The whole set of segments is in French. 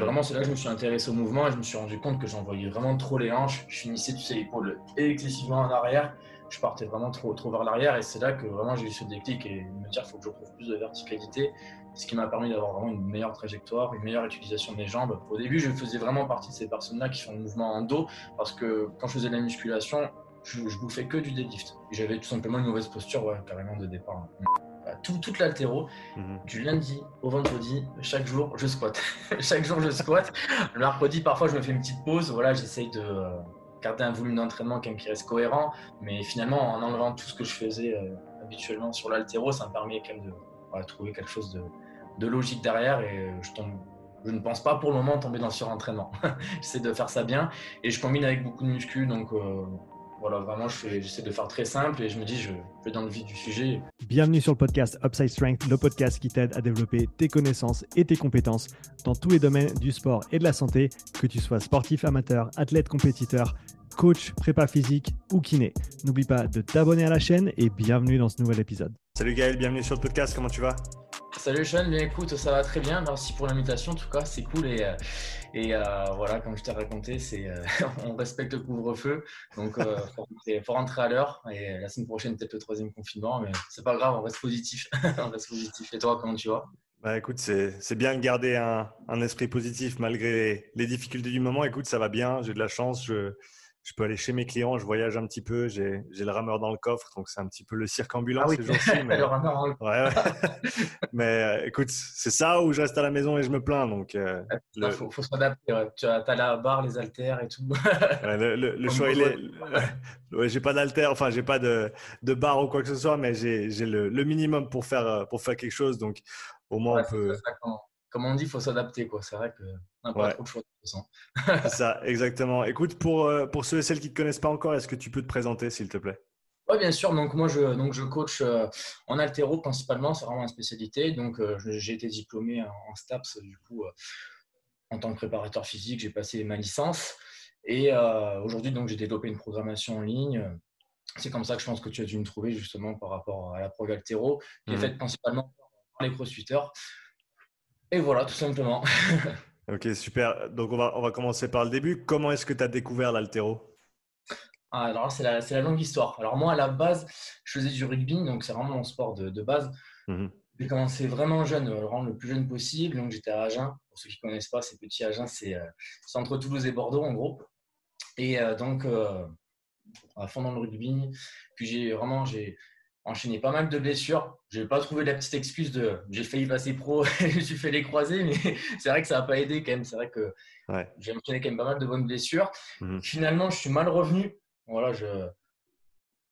vraiment, c'est là que je me suis intéressé au mouvement et je me suis rendu compte que j'envoyais vraiment trop les hanches. Je finissais, tu sais, l'épaule excessivement en arrière. Je partais vraiment trop, trop vers l'arrière et c'est là que vraiment j'ai eu ce déclic et me dire qu'il faut que je retrouve plus de verticalité, ce qui m'a permis d'avoir vraiment une meilleure trajectoire, une meilleure utilisation de mes jambes. Au début, je faisais vraiment partie de ces personnes-là qui font le mouvement en dos parce que quand je faisais de la musculation, je, bouffais que du deadlift. J'avais tout simplement une mauvaise posture, carrément de départ. Tout, toute l'altéro, mhm. du lundi au vendredi, chaque jour, je squatte. chaque jour, je squatte. Le mercredi, parfois, je me fais une petite pause. Voilà, j'essaye de euh, garder un volume d'entraînement qui reste cohérent. Mais finalement, en enlevant tout ce que je faisais euh, habituellement sur l'altéro, ça me permet quand même de trouver quelque chose de, de, logique derrière. Et euh, je tombe. Je ne pense pas pour le moment tomber dans le surentraînement. J'essaie de faire ça bien et je combine avec beaucoup de muscu, donc voilà, vraiment, j'essaie de faire très simple et je me dis, je vais dans le vif du sujet. Bienvenue sur le podcast Upside Strength, le podcast qui t'aide à développer tes connaissances et tes compétences dans tous les domaines du sport et de la santé, que tu sois sportif amateur, athlète compétiteur, coach, prépa physique ou kiné. N'oublie pas de t'abonner à la chaîne et bienvenue dans ce nouvel épisode. Salut Gaël, bienvenue sur le podcast, comment tu vas? Salut Sean, bien écoute, ça va très bien. Merci pour l'invitation, en tout cas, c'est cool. Et, euh, et euh, voilà, comme je t'ai raconté, c'est euh, on respecte le couvre-feu. Donc, il faut, rentrer à l'heure. Et la semaine prochaine, peut-être le troisième confinement. Mais c'est pas grave, on reste positif. on reste positif. Et toi, comment tu vas? Bah, écoute, c'est bien de garder un, un, esprit positif malgré les, les, difficultés du moment. Écoute, ça va bien, j'ai de la chance. Je, je peux aller chez mes clients, je voyage un petit peu, j'ai le rameur dans le coffre, donc c'est un petit peu le cirque ambulant ah ces jours-ci. Mais... le rameur ouais, mais euh, écoute, c'est ça ou je reste à la maison et je me plains. Donc, euh, il faut, faut s'adapter. Tu as, as, la barre, les haltères et tout. le, le choix, il est. j'ai pas d'haltères, enfin, j'ai pas de, de barre ou quoi que ce soit, mais j'ai le, minimum pour faire, euh, pour faire quelque chose. Donc, au moins, on peut comme on dit, il faut s'adapter. C'est vrai qu'on n'a pas trop de choix de toute façon. Ça, exactement. Écoute, pour, euh, pour ceux et celles qui ne te connaissent pas encore, est-ce que tu peux te présenter, s'il te plaît? Oui, bien sûr. Donc, moi, je, donc, je coach euh, en altéro principalement. C'est vraiment ma spécialité. Donc, euh, j'ai été diplômé en STAPS, du coup, en tant que préparateur physique. J'ai passé ma licence. Et aujourd'hui, donc, j'ai développé une programmation en ligne. C'est comme ça que je pense que tu as dû me trouver justement par rapport à la prog altéro, qui est mmh. faite principalement par les crossfitters. Et voilà, tout simplement. ok, super. Donc, on va, on va commencer par le début. Comment est-ce que tu as découvert l'altéro? Alors, c'est la, la, longue histoire. Alors, moi, à la base, je faisais du rugby, donc c'est vraiment mon sport de, de base. Mmh j'ai commencé vraiment jeune, vraiment le plus jeune possible. Donc, j'étais à Agen. Pour ceux qui ne connaissent pas, c'est petit Agen, c'est entre Toulouse et Bordeaux, en gros. Et euh, donc, euh, à fond dans le rugby. Puis, j'ai vraiment, j'ai enchaîné pas mal de blessures. Je n'ai pas trouvé la petite excuse de j'ai failli passer pro, je me suis fait les croiser, mais c'est vrai que ça n'a pas aidé quand même. C'est vrai que j'ai enchaîné quand même pas mal de bonnes blessures. Mhm. Finalement, je suis mal revenu. Voilà, je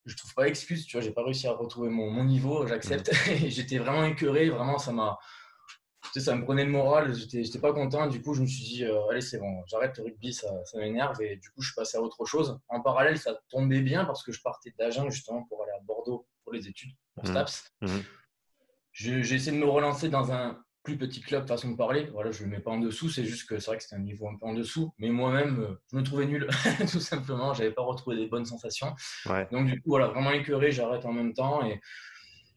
je trouve pas excuse, tu vois, j'ai pas réussi à retrouver mon, mon niveau, j'accepte. Mhm. J'étais vraiment écœuré, vraiment ça m'a ça me prenait le moral, j'étais pas content. Du coup, je me suis dit, euh, allez, c'est bon, j'arrête le rugby, ça, ça m'énerve. Et du coup, je suis passé à autre chose. En parallèle, ça tombait bien parce que je partais d'Agen justement pour aller à Bordeaux pour les études, pour mmh. STAPS. Mmh. J'ai essayé de me relancer dans un plus petit club, façon de parler. Voilà, je ne le mets pas en dessous, c'est juste que c'est vrai que c'était un niveau un peu en dessous. Mais moi-même, euh, je me trouvais nul, tout simplement. Je n'avais pas retrouvé des bonnes sensations. Donc, du coup, voilà, vraiment écœuré, j'arrête en même temps. Et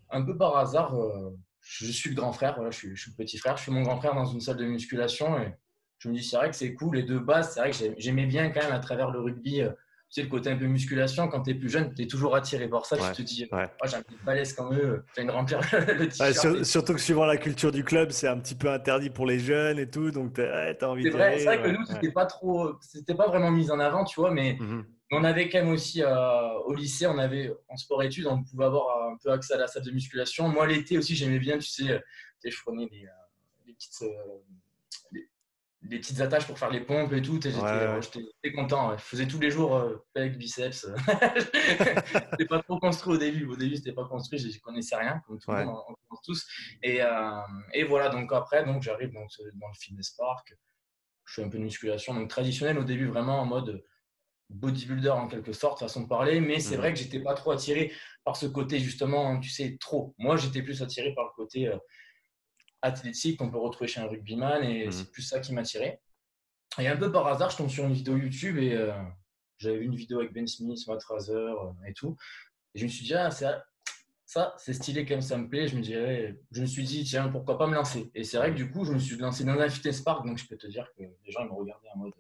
un peu par hasard, euh, je suis le grand frère, voilà, je, suis, je, suis, le petit frère. Je suis mon grand frère dans une salle de musculation. Et je me dis, c'est vrai que c'est cool. Et de base, c'est vrai que j'aimais bien quand même à travers le rugby. Euh, sais, le côté un peu musculation, quand tu es plus jeune, tu es toujours attiré par ça. Tu te dis, oh, j'ai un peu de balèze comme eux, tu de remplir le t-shirt. surtout que suivant la culture du club, c'est un petit peu interdit pour les jeunes et tout. Donc, tu as, envie de. C'est vrai que nous, c'était pas trop. C'était pas vraiment mis en avant, tu vois, mais. Mhm. On avait quand même aussi euh, au lycée, on avait en sport-études, on pouvait avoir un peu accès à la salle de musculation. Moi, l'été aussi, j'aimais bien, tu sais, je prenais des, euh, petites, euh, des petites attaches pour faire les pompes et tout. J'étais content. Je faisais tous les jours euh, avec biceps. c'était pas trop construit au début. Au début, c'était pas construit. Je connaissais rien, comme tout le monde, on, tous. Et, euh, et, voilà. Donc après, donc j'arrive dans, dans, le fitness park. Je fais un peu de musculation, donc traditionnel au début, vraiment en mode bodybuilder en quelque sorte, façon de parler. Mais c'est mmh. vrai que j'étais pas trop attiré par ce côté justement, tu sais, trop. Moi, j'étais plus attiré par le côté euh, athlétique qu'on peut retrouver chez un rugbyman et mhm. c'est plus ça qui m'a tiré. Et un peu par hasard, je tombe sur une vidéo YouTube et euh, j'avais vu une vidéo avec Ben Smith, Matt Fraser euh, et tout. Et je me suis dit, ah, ça, ça, c'est stylé même, ça me plaît. Je me dirais, je me suis dit, tiens, pourquoi pas me lancer? Et c'est vrai que du coup, je me suis lancé dans un fitness park, donc je peux te dire que les gens me regardaient en mode,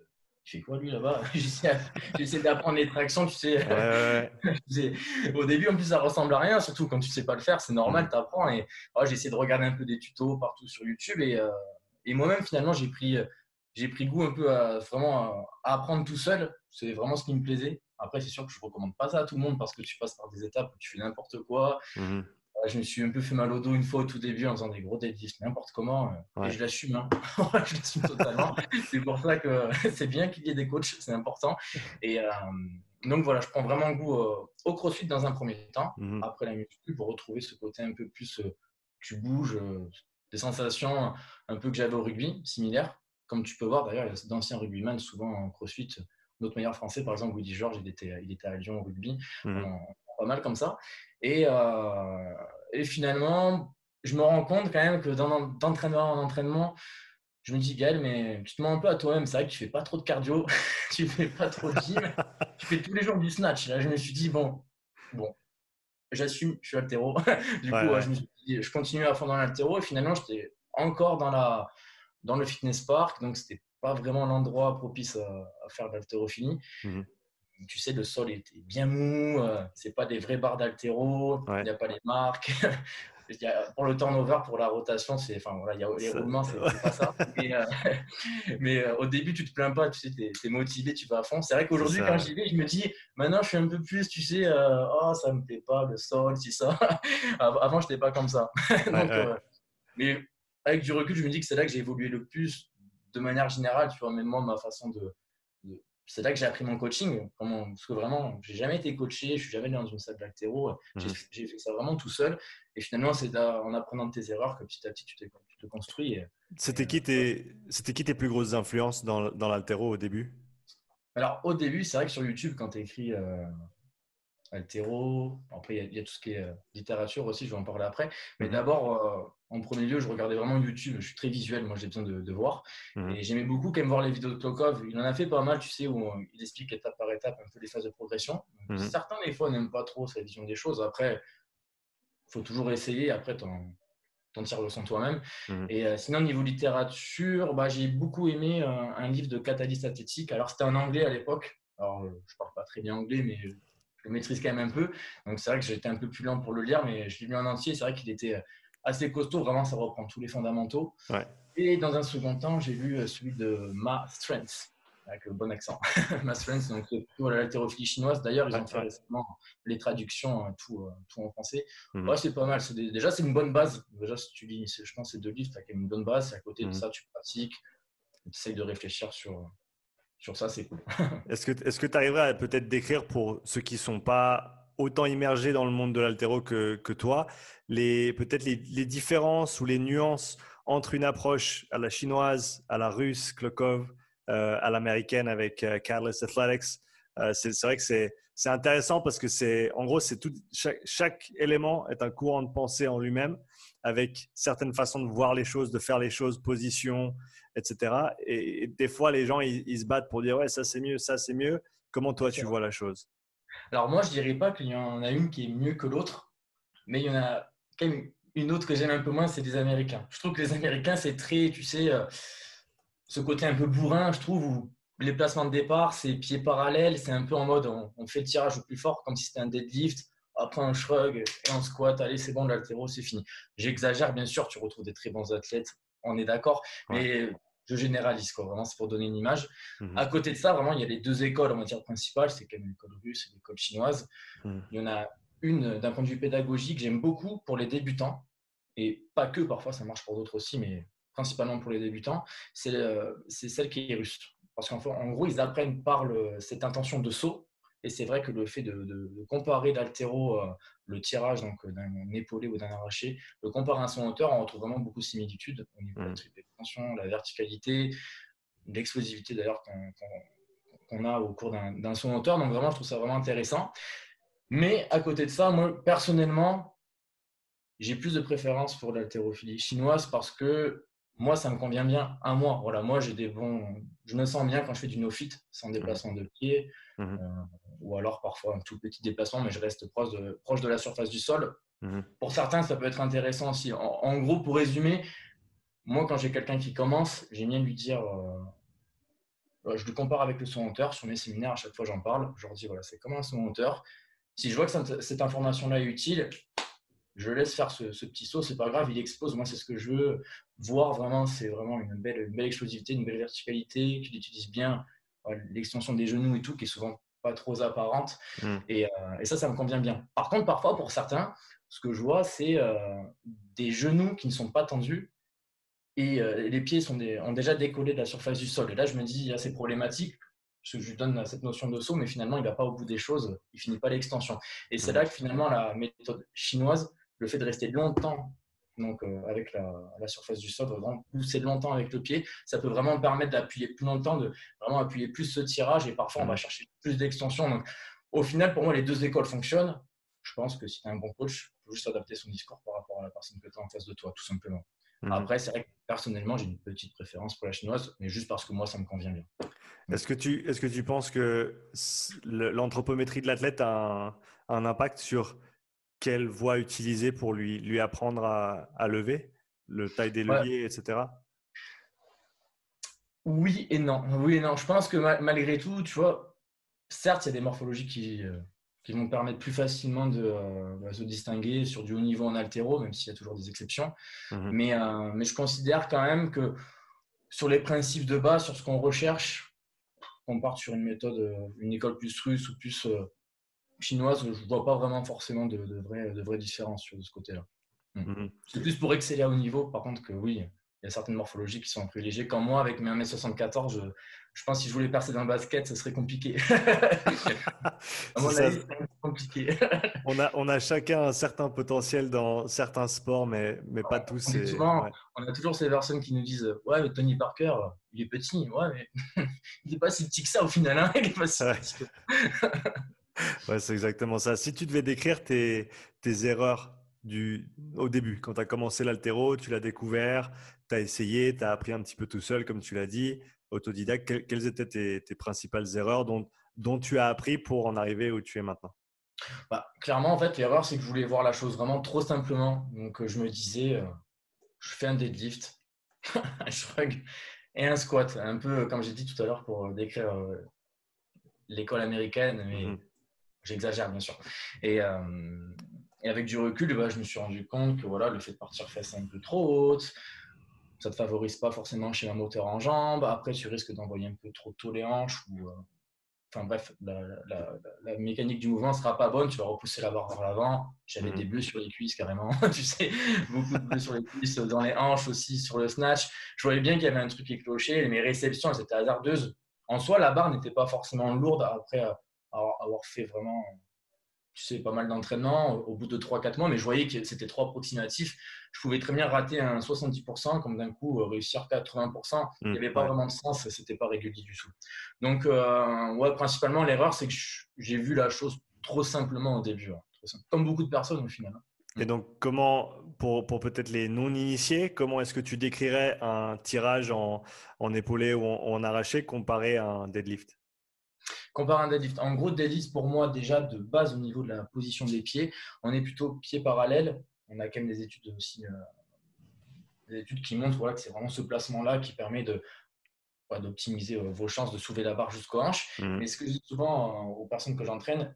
tu fais quoi lui là-bas? J'essaie d'apprendre les tractions, tu sais. Au début, en plus, ça ressemble à rien, surtout quand tu sais pas le faire, c'est normal, tu apprends. Et oh, j'ai essayé de regarder un peu des tutos partout sur YouTube. Et, euh, et moi-même, finalement, j'ai pris, j'ai pris goût un peu à vraiment à apprendre tout seul. C'est vraiment ce qui me plaisait. Après, c'est sûr que je ne recommande pas ça à tout le monde parce que tu passes par des étapes où tu fais n'importe quoi. Mmh je me suis un peu fait mal au dos une fois au tout début en faisant des gros deadlifts, n'importe comment. Euh, et je l'assume. Hein. je l'assume totalement. c'est pour ça que c'est bien qu'il y ait des coachs, c'est important. Et euh, donc voilà, je prends vraiment goût euh, au crossfit dans un premier temps, mmh après la muscu, pour retrouver ce côté un peu plus tu bouges, des sensations un peu que j'avais au rugby, similaires. Comme tu peux voir, d'ailleurs, il y a d'anciens rugbyman souvent en crossfit notre meilleur français, par exemple, Woody George, il était, il était à Lyon au rugby, mmh pas mal comme ça. Et, euh, et, finalement, je me rends compte quand même que d'entraînement en entraînement, je me dis, Gaël, mais tu te mens un peu à toi-même. C'est vrai que tu fais pas trop de cardio, tu fais pas trop de gym, tu fais tous les jours du snatch. Là, je me suis dit, bon, bon, j'assume, je suis altéro. du coup, Je, me suis dit, je continue à fond dans l'altéro et finalement, j'étais encore dans, la, dans le fitness park. Donc, c'était pas vraiment l'endroit propice à, faire de l'haltérophilie. Mmh tu sais, le sol était bien mou, euh, c'est pas des vrais barres d'altéro, il n'y a pas les marques. pour le turnover, pour la rotation, c'est, enfin voilà, y a, les roulements, c'est pas ça. Euh, mais euh, au début, tu te plains pas, tu sais, tu es, motivé, tu vas à fond. C'est vrai qu'aujourd'hui, quand j'y vais, je me dis, maintenant, je suis un peu plus, tu sais, oh, ça me plaît pas, le sol, c'est ça. Avant, je n'étais pas comme ça. mais avec du recul, je me dis que c'est là que j'ai évolué le plus de manière générale, tu vois, même moi, ma façon de, c'est là que j'ai appris mon coaching. parce que vraiment, j'ai jamais été coaché, je suis jamais dans une salle d'altéro. Mmh. J'ai fait ça vraiment tout seul. Et finalement, c'est en apprenant de tes erreurs que petit à petit, tu, te construis. C'était qui, tes, qui tes plus grosses influences dans, dans l'altéro au début? Alors, au début, c'est vrai que sur YouTube, quand tu écris euh, altéro. Après, il y, a tout ce qui est euh, littérature aussi, je vais en parler après. Mais mhm. d'abord, euh, en premier lieu, je regardais vraiment YouTube. Je suis très visuel, moi j'ai besoin de, voir. Mhm. Et j'aimais beaucoup quand même voir les vidéos de Klokov. Il en a fait pas mal, tu sais, où euh, il explique étape par étape un peu les phases de progression. Mhm. Certains, des fois, n'aiment pas trop sa vision des choses. Après, il faut toujours essayer. Après, t'en tires le son toi-même. Et sinon, niveau littérature, bah, j'ai beaucoup aimé un livre de Catalyst Athlétique. Alors, c'était en anglais à l'époque. Alors, je parle pas très bien anglais, mais je le maîtrise quand même un peu. Donc c'est vrai que j'étais un peu plus lent pour le lire, mais je l'ai lu en entier. C'est vrai qu'il était euh, assez costaud. Vraiment, ça reprend tous les fondamentaux. Et dans un second temps, j'ai lu euh, celui de Ma Strength, avec le bon accent. Ma Strength, donc plutôt l'haltérophilie chinoise. D'ailleurs, ils ont fait récemment les traductions, euh, tout, tout en français. Mhm. c'est pas mal. Déjà, c'est une bonne base. Déjà, si tu lis, je pense, ces deux livres, tu as quand même une bonne base. Et à côté de mhm. ça, tu pratiques. Tu essayes de réfléchir sur, sur ça, c'est cool. est-ce que tu arriverais à peut-être décrire pour ceux qui ne sont pas autant immergés dans le monde de l'altéro que, que, toi, les, peut-être les, différences ou les nuances entre une approche à la chinoise, à la russe, Klokov, euh, à l'américaine avec euh, Catalyst Athletics. Euh, c'est, vrai que c'est, intéressant parce que c'est, en gros, c'est tout, chaque, chaque, élément est un courant de pensée en lui-même avec certaines façons de voir les choses, de faire les choses, position, etc. Et, des fois, les gens, ils, se battent pour dire ouais, ça c'est mieux, ça c'est mieux. Comment toi, tu vois la chose? Alors moi, je dirais pas qu'il y en a une qui est mieux que l'autre, mais il y en a quand même une autre que j'aime un peu moins, c'est des Américains. Je trouve que les Américains, c'est très, tu sais, euh, ce côté un peu bourrin, je trouve, où les placements de départ, c'est pieds parallèles, c'est un peu en mode on, fait le tirage au plus fort, comme si c'était un deadlift après un shrug et un squat, allez, c'est bon, l'altéro, c'est fini. J'exagère, bien sûr, tu retrouves des très bons athlètes on est d'accord. Mais je généralise, quoi. Vraiment, c'est pour donner une image. Mhm. À côté de ça, vraiment, il y a les deux écoles en matière principale. C'est quand même l'école russe et l'école chinoise. Mhm. Il y en a une, d'un point de vue pédagogique, j'aime beaucoup pour les débutants. Et pas que, parfois, ça marche pour d'autres aussi, mais principalement pour les débutants. C'est, c'est celle qui est russe. Parce qu'en en gros, ils apprennent par cette intention de saut et c'est vrai que le fait de, comparer l'altéro, euh, le tirage donc euh, d'un épaulé ou d'un arraché, le comparer à son hauteur, on retrouve vraiment beaucoup de similitudes au niveau de la mmh. tension, la verticalité, l'explosivité d'ailleurs qu'on a au cours d'un son hauteur. Donc vraiment, je trouve ça vraiment intéressant. Mais à côté de ça, moi, personnellement, j'ai plus de préférence pour l'haltérophilie chinoise parce que moi, ça me convient bien à moi. Voilà, moi, j'ai des bons. Je me sens bien quand je fais du no-fit, sans mmh. déplacement de pied. Mmh. Euh, ou alors parfois un tout petit déplacement, mais je reste proche de, proche de la surface du sol. Mhm. Pour certains, ça peut être intéressant aussi. En, gros, pour résumer, moi, quand j'ai quelqu'un qui commence, j'aime bien lui dire, euh, je le compare avec le son hauteur. Sur mes séminaires, à chaque fois, j'en parle. Je leur dis, voilà, c'est comme un son hauteur. Si je vois que cette information-là est utile, je laisse faire ce, petit saut, c'est pas grave, il expose. Moi, c'est ce que je veux voir vraiment. C'est vraiment une belle, une belle explosivité, une belle verticalité, qu'il utilise bien l'extension des genoux et tout, qui est souvent pas trop apparente. Mm. Euh, et, ça, ça me convient bien. Par contre, parfois, pour certains, ce que je vois, c'est euh, des genoux qui ne sont pas tendus et euh, les pieds sont ont déjà décollé de la surface du sol. Et là, je me dis, c'est problématique. Parce que je lui donne cette notion de saut, mais finalement, il ne va pas au bout des choses, il finit pas l'extension. Et c'est mm. là que finalement, la méthode chinoise, le fait de rester longtemps donc euh, avec la, surface du sol, vraiment pousser longtemps avec le pied, ça peut vraiment permettre d'appuyer plus longtemps, de vraiment appuyer plus ce tirage et parfois on va chercher plus d'extension. Donc au final, pour moi, les deux écoles fonctionnent. Je pense que si tu es un bon coach, il faut juste adapter son discours par rapport à la personne que tu as en face de toi, tout simplement. Mhm. Après, c'est vrai que personnellement, j'ai une petite préférence pour la chinoise, mais juste parce que moi, ça me convient bien. Est-ce que tu, est que tu penses que l'anthropométrie de l'athlète a un, impact sur quelle voie utiliser pour lui, lui apprendre à, lever, le taille des leviers, etc. Oui et non. Oui et non. Je pense que malgré tout, tu vois, certes, il y a des morphologies qui, euh, qui vont permettre plus facilement de euh, bah, se distinguer sur du haut niveau en altéro, même s'il y a toujours des exceptions. Mmh mais, euh, mais je considère quand même que sur les principes de base, sur ce qu'on recherche, on part sur une méthode, une école plus russe ou plus chinoise, je ne vois pas vraiment forcément de, de, vraies, de différences sur ce côté-là. Hmm. Mhm. C'est plus pour exceller à haut niveau, par contre, que oui, il y a certaines morphologies qui sont privilégiées. Comme moi, avec mes 1m74, je, je pense que si je voulais percer dans le basket, ce serait compliqué. à mon avis, c'est compliqué. on, a, on a chacun un certain potentiel dans certains sports, mais, mais pas tous. On, on, a toujours ces personnes qui nous disent Ouais, mais Tony Parker, il est petit. Ouais, mais il n'est pas si petit que ça au final. Hein il est pas si petit ouais, c'est exactement ça. Si tu devais décrire tes, tes erreurs du, au début, quand tu as commencé l'altéro, tu l'as découvert, tu as essayé, tu as appris un petit peu tout seul, comme tu l'as dit, autodidacte, quelles étaient tes, tes, principales erreurs dont, dont tu as appris pour en arriver où tu es maintenant? Bah, Clairement, en fait, l'erreur, c'est que je voulais voir la chose vraiment trop simplement. Donc, euh, je me disais, euh, je fais un deadlift, un shrug et un squat. Un peu comme j'ai dit tout à l'heure pour euh, décrire l'école américaine, mais mmh J'exagère, bien sûr. Et, euh, et, avec du recul, bah, je me suis rendu compte que voilà, le fait de partir face un peu trop haute, ça ne te favorise pas forcément chez un moteur en jambes. Après, tu risques d'envoyer un peu trop tôt les hanches. Ou, euh, enfin bref, la, la, mécanique du mouvement ne sera pas bonne. Tu vas repousser la barre vers l'avant. J'avais mmh. des bleus sur les cuisses carrément. tu sais, beaucoup de bleus sur les cuisses, dans les hanches aussi, sur le snatch. Je voyais bien qu'il y avait un truc qui clochait. Mes réceptions, elles étaient hasardeuses. En soi, la barre n'était pas forcément lourde après euh, avoir fait vraiment tu sais, pas mal d'entraînement au bout de 3-4 mois, mais je voyais que c'était trop approximatif. Je pouvais très bien rater un 70%, comme d'un coup réussir 80%. Il n'y mmh, avait pas vraiment de sens, c'était pas régulier du tout. Donc, euh, ouais, principalement, l'erreur, c'est que j'ai vu la chose trop simplement au début, hein, comme beaucoup de personnes au final. Hein. Et donc, comment, pour, pour peut-être les non-initiés, comment est-ce que tu décrirais un tirage en, en épaulé ou en, en arraché comparé à un deadlift? Comparé à un deadlift. En gros, deadlift, pour moi, déjà de base au niveau de la position des pieds, on est plutôt pieds parallèles. On a quand même des études aussi, euh, des études qui montrent voilà, que c'est vraiment ce placement-là qui permet de d'optimiser euh, vos chances de soulever la barre jusqu'aux hanches. Mmh. Mais ce que je dis souvent euh, aux personnes que j'entraîne,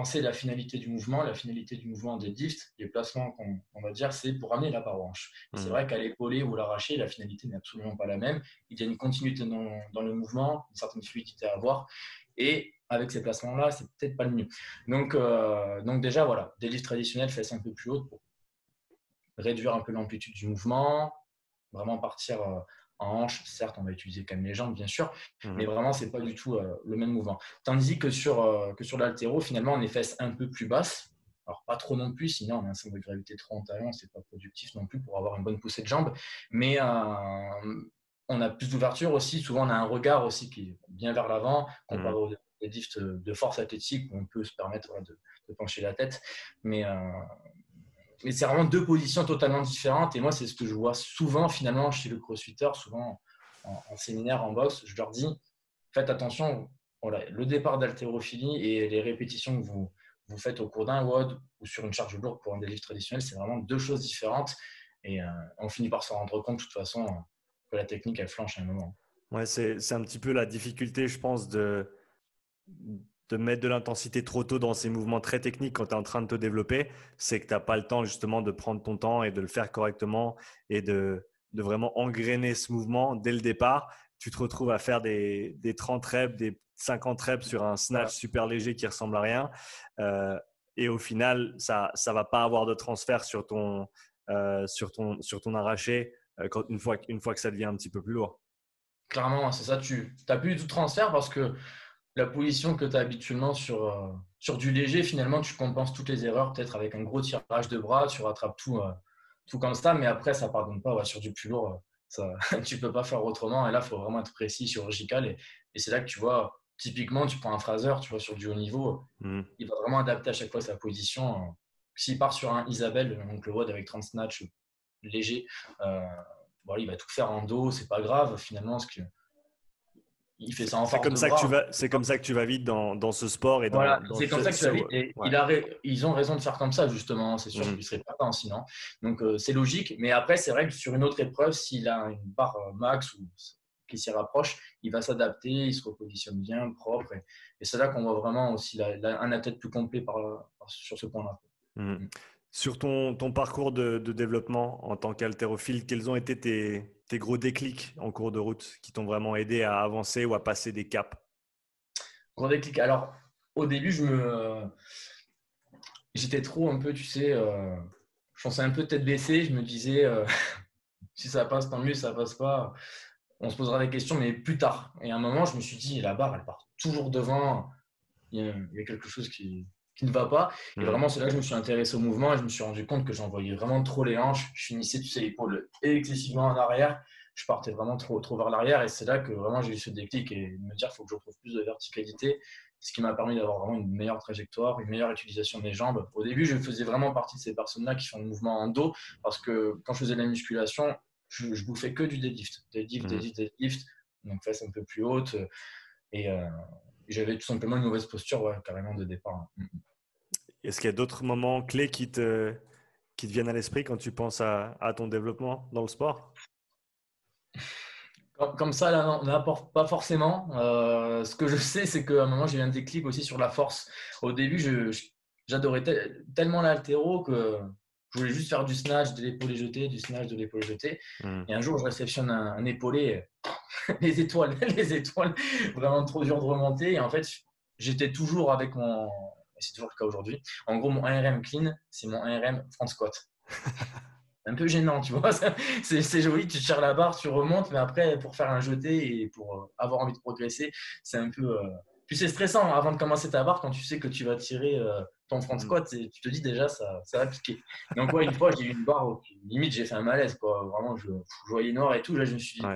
pensez la finalité du mouvement. La finalité du mouvement des deadlift, les placements qu'on va dire, c'est pour amener la barre aux hanches. C'est mmh. vrai qu'à l'épaulé ou l'arraché, la finalité n'est absolument pas la même. Il y a une continuité dans, dans, le mouvement, une certaine fluidité à avoir. Et avec ces placements-là, c'est peut-être pas le mieux. Donc, euh, donc déjà, voilà, des livres traditionnels, fesses un peu plus hautes pour réduire un peu l'amplitude du mouvement, vraiment partir euh, en hanche. Certes, on va utiliser quand même les jambes, bien sûr, mmh. mais vraiment, c'est pas du tout euh, le même mouvement. Tandis que sur, que sur l'altéro, finalement, on est fesses un peu plus basses. Alors, pas trop non plus, sinon on a un centre de gravité trop en talon, c'est pas productif non plus pour avoir une bonne poussée de jambes. Mais on a plus d'ouverture aussi. Souvent, on a un regard aussi qui est bien vers l'avant, comparé mmh. aux lifts de force athlétique où on peut se permettre de, pencher la tête. Mais, euh, mais c'est vraiment deux positions totalement différentes. Et moi, c'est ce que je vois souvent finalement chez le crossfitter, souvent en, séminaire, en boxe. Je leur dis faites attention, voilà, le départ d'haltérophilie et les répétitions que vous, vous faites au cours d'un WOD ou sur une charge lourde pour un deadlift traditionnel, c'est vraiment deux choses différentes. Et on finit par se rendre compte de toute façon que la technique, elle flanche à un moment. Ouais, c'est un petit peu la difficulté, je pense, de, de mettre de l'intensité trop tôt dans ces mouvements très techniques quand tu es en train de te développer. C'est que tu n'as pas le temps justement de prendre ton temps et de le faire correctement et de, de vraiment engrainer ce mouvement dès le départ. Tu te retrouves à faire des, des 30 reps, des 50 reps sur un snatch super léger qui ressemble à rien. Euh, et au final, ça ne va pas avoir de transfert sur ton, euh, sur ton, sur ton arraché euh, quand, une, fois, une fois que ça devient un petit peu plus lourd. Clairement, c'est ça. Tu n'as plus du tout de transfert parce que la position que tu as habituellement sur, sur du léger, finalement, tu compenses toutes les erreurs, peut-être avec un gros tirage de bras, tu rattrapes tout, tout comme ça, mais après, ça ne pardonne pas. sur du plus lourd, ça, tu ne peux pas faire autrement. Et là, il faut vraiment être précis, chirurgical. Et, et c'est là que tu vois, typiquement, tu prends un phraseur, tu vois, sur du haut niveau, mmh. il va vraiment adapter à chaque fois sa position. S'il part sur un Isabelle, donc le WOD avec 30 snatch léger, euh, il va tout faire en dos, c'est pas grave finalement. Ce que, il fait ça en C'est comme, ça que tu vas, c'est comme ça que tu vas vite dans, dans ce sport. et dans, voilà, c'est comme ça que tu vas vite. Et il a, ils ont raison de faire comme ça, justement. C'est sûr mmh. qu'il ne serait pas temps sinon. Donc, euh, c'est logique. Mais après, c'est vrai que sur une autre épreuve, s'il a une barre euh, max ou qui s'y rapproche, il va s'adapter, il se repositionne bien, propre. Et, c'est là qu'on voit vraiment aussi un athlète plus complet par, sur ce point-là. Mmh. Mmh. Sur ton, ton parcours de, développement en tant qu'haltérophile, quels ont été tes, tes, gros déclics en cours de route qui t'ont vraiment aidé à avancer ou à passer des caps? Gros déclic. Alors, au début, je me. J'étais trop un peu, tu sais, euh, je pensais un peu tête baissée. Je me disais, euh, si ça passe, tant mieux, si ça passe pas on se posera des questions, mais plus tard. Et à un moment, je me suis dit, la barre, elle part toujours devant. Il y a, quelque chose qui, ne va pas. Et vraiment, c'est là que je me suis intéressé au mouvement et je me suis rendu compte que j'envoyais vraiment trop les hanches. Je finissais, tu sais, l'épaule excessivement en arrière. Je partais vraiment trop, trop vers l'arrière. Et c'est là que vraiment j'ai eu ce déclic et me dire qu'il faut que je retrouve plus de verticalité. Ce qui m'a permis d'avoir vraiment une meilleure trajectoire, une meilleure utilisation des jambes. Au début, je faisais vraiment partie de ces personnes-là qui font le mouvement en dos parce que quand je faisais de la musculation, je, je, bouffais que du deadlift. Deadlift, mmh. deadlift, deadlift. Donc, face un peu plus haute. Euh, euh, et, j'avais tout simplement une mauvaise posture, carrément, de départ. Mmh. Est-ce qu'il y a d'autres moments clés qui te, qui te viennent à l'esprit quand tu penses à, à, ton développement dans le sport? Comme, ça, là, n'apporte pas forcément. Euh, ce que je sais, c'est qu'à un moment, j'ai eu un déclic aussi sur la force. Au début, j'adorais tellement l'altéro que je voulais juste faire du snatch de l'épaule jeté, du snatch de l'épaule jeté. Hmm. Et un jour, je réceptionne un, épaulé, les étoiles, les étoiles, vraiment trop dur de remonter. Et en fait, j'étais toujours avec mon, c'est toujours le cas aujourd'hui. En gros, mon 1RM clean, c'est mon 1RM front squat. un peu gênant, tu vois. C'est joli, tu tires la barre, tu remontes, mais après, pour faire un jeté et pour euh, avoir envie de progresser, c'est un peu. Euh, puis c'est stressant avant de commencer ta barre quand tu sais que tu vas tirer euh, ton front mm. squat et tu te dis déjà ça, ça va piquer. Donc, une fois, j'ai eu une barre où limite j'ai fait un malaise. Quoi. Vraiment, je, voyais noir et tout. Là, je me suis dit,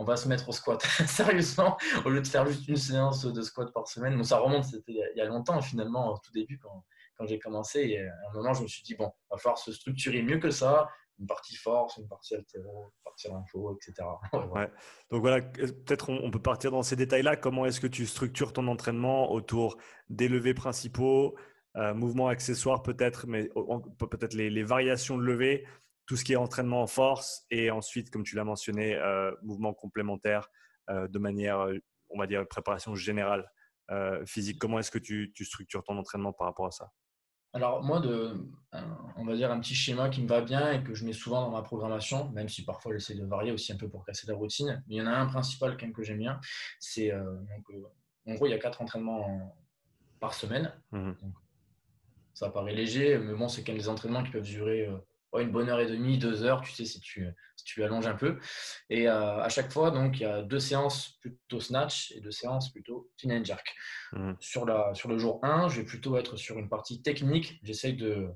on va se mettre au squat. Sérieusement, au lieu de faire juste une séance de squat par semaine. Bon, ça remonte, c'était il y a longtemps finalement, au tout début quand, j'ai commencé. Et à un moment, je me suis dit, bon, va falloir se structurer mieux que ça une partie force, une partie altéro, une partie info, etc. Donc voilà, peut-être on, peut partir dans ces détails-là. Comment est-ce que tu structures ton entraînement autour des levées principaux, euh, mouvements accessoires peut-être, mais peut-être les, variations de levées, tout ce qui est entraînement en force et ensuite, comme tu l'as mentionné, euh, mouvements complémentaires euh, de manière, on va dire, préparation générale physique. Comment est-ce que tu structures ton entraînement par rapport à ça? Alors moi, de, on va dire un petit schéma qui me va bien et que je mets souvent dans ma programmation, même si parfois j'essaie de varier aussi un peu pour casser la routine. Mais il y en a un principal quand même que j'aime bien. C'est euh, euh, en gros il y a quatre entraînements par semaine. Mmh ça paraît léger, mais bon c'est quand même des entraînements qui peuvent durer euh, une bonne heure et demie, deux heures, tu sais, si tu, si tu allonges un peu. Et euh, à chaque fois, donc, il y a deux séances plutôt snatch et deux séances plutôt clean and jerk. Mmh. Sur, la, sur le jour 1, je vais plutôt être sur une partie technique. J'essaye de,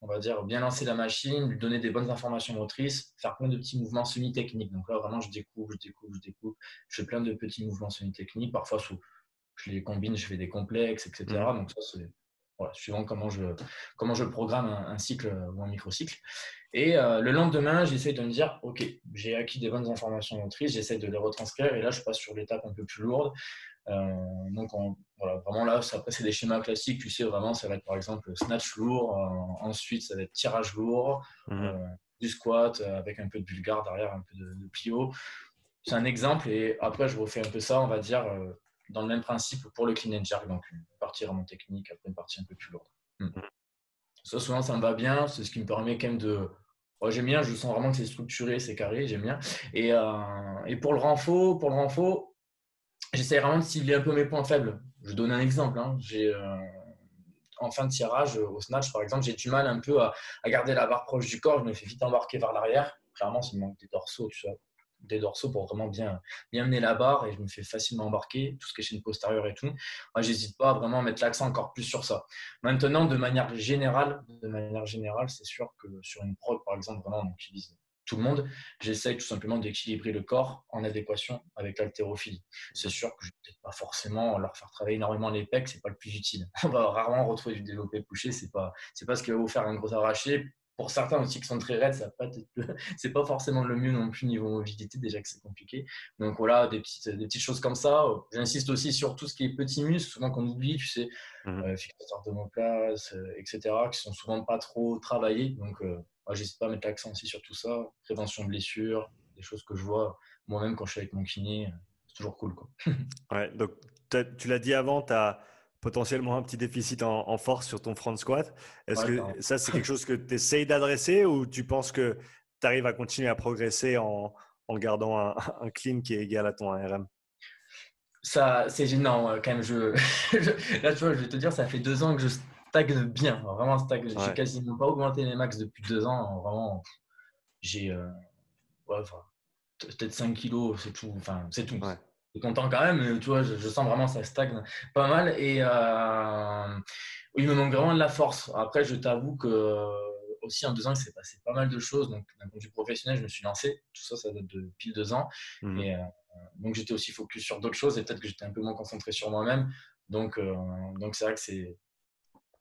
on va dire, bien lancer la machine, lui donner des bonnes informations motrices, faire plein de petits mouvements semi-techniques. Donc là, vraiment, je découpe, je découpe, je découpe. Je fais plein de petits mouvements semi-techniques. Parfois, sous, je les combine, je fais des complexes, etc. Mmh. Donc ça, c'est suivant comment je, comment je programme un, cycle ou un microcycle. Et euh, le lendemain, j'essaie de me dire, OK, j'ai acquis des bonnes informations motrices, j'essaie de les retranscrire et là, je passe sur l'étape un peu plus lourde. donc, voilà, vraiment là, après, c'est des schémas classiques. Tu sais, vraiment, ça va être par exemple snatch lourd. ensuite, ça va être tirage lourd, mhm. du squat avec un peu de bulgare derrière, un peu de, de plio. C'est un exemple. Et après, je refais un peu ça, on va dire, dans le même principe pour le clean and jerk. Donc, une partie vraiment technique, après une partie un peu plus lourde. Mhm. Ça, souvent, ça me va bien. C'est ce qui me permet quand même de. j'aime bien, je sens vraiment que c'est structuré, c'est carré, j'aime bien. Et, euh, et, pour le renfort, pour le renfort, j'essaie vraiment de cibler un peu mes points faibles. Je donne un exemple. Hein. J'ai, euh, en fin de tirage, au snatch, par exemple, j'ai du mal un peu à, à, garder la barre proche du corps. Je me fais vite embarquer vers l'arrière. Clairement, c'est me manque des dorsaux, tu vois des dorsaux pour vraiment bien, bien mener la barre et je me fais facilement embarquer, tout ce qui est chaîne postérieure et tout. Moi, j'hésite pas à vraiment mettre l'accent encore plus sur ça. Maintenant, de manière générale, de manière générale, c'est sûr que sur une prog, par exemple, vraiment, on utilise tout le monde, j'essaye tout simplement d'équilibrer le corps en adéquation avec l'haltérophilie. C'est sûr que je ne vais pas forcément leur faire travailler énormément les pecs, c'est pas le plus utile. On va rarement retrouver du développé couché, c'est pas pas ce qui va vous faire un gros arraché pour certains aussi qui sont très raides, ça pas c'est pas forcément le mieux non plus niveau mobilité, déjà que c'est compliqué. Donc voilà, des petites, des petites choses comme ça. J'insiste aussi sur tout ce qui est petits muscles, souvent qu'on oublie, tu sais, mmh. euh, fixateurs d'homoplase, euh, etc., qui sont souvent pas trop travaillés. Donc euh, moi, j'hésite pas à mettre l'accent aussi sur tout ça. Prévention de blessures, des choses que je vois moi-même quand je suis avec mon kiné, c'est toujours cool. Quoi. ouais, donc tu l'as dit avant, tu as potentiellement un petit déficit en, force sur ton front squat. Est-ce que ça, c'est quelque chose que tu essayes d'adresser ou tu penses que tu arrives à continuer à progresser en, gardant un, clean qui est égal à ton RM Ça, c'est gênant quand même. Je, là, tu vois, je vais te dire, ça fait deux ans que je stagne bien. Vraiment stagne. Je n'ai quasiment pas augmenté mes max depuis deux ans. Vraiment, j'ai euh, peut-être 5 kilos, c'est tout. Enfin, c'est tout content quand même, tu vois, je, sens vraiment ça stagne pas mal. Et euh, il me manque vraiment de la force. Après, je t'avoue que aussi en deux ans, il s'est passé pas mal de choses. Donc, d'un point de vue professionnel, je me suis lancé. Tout ça, ça date de pile deux ans. Mmh. Et euh, donc, j'étais aussi focus sur d'autres choses et peut-être que j'étais un peu moins concentré sur moi-même. Donc, euh, donc c'est vrai que c'est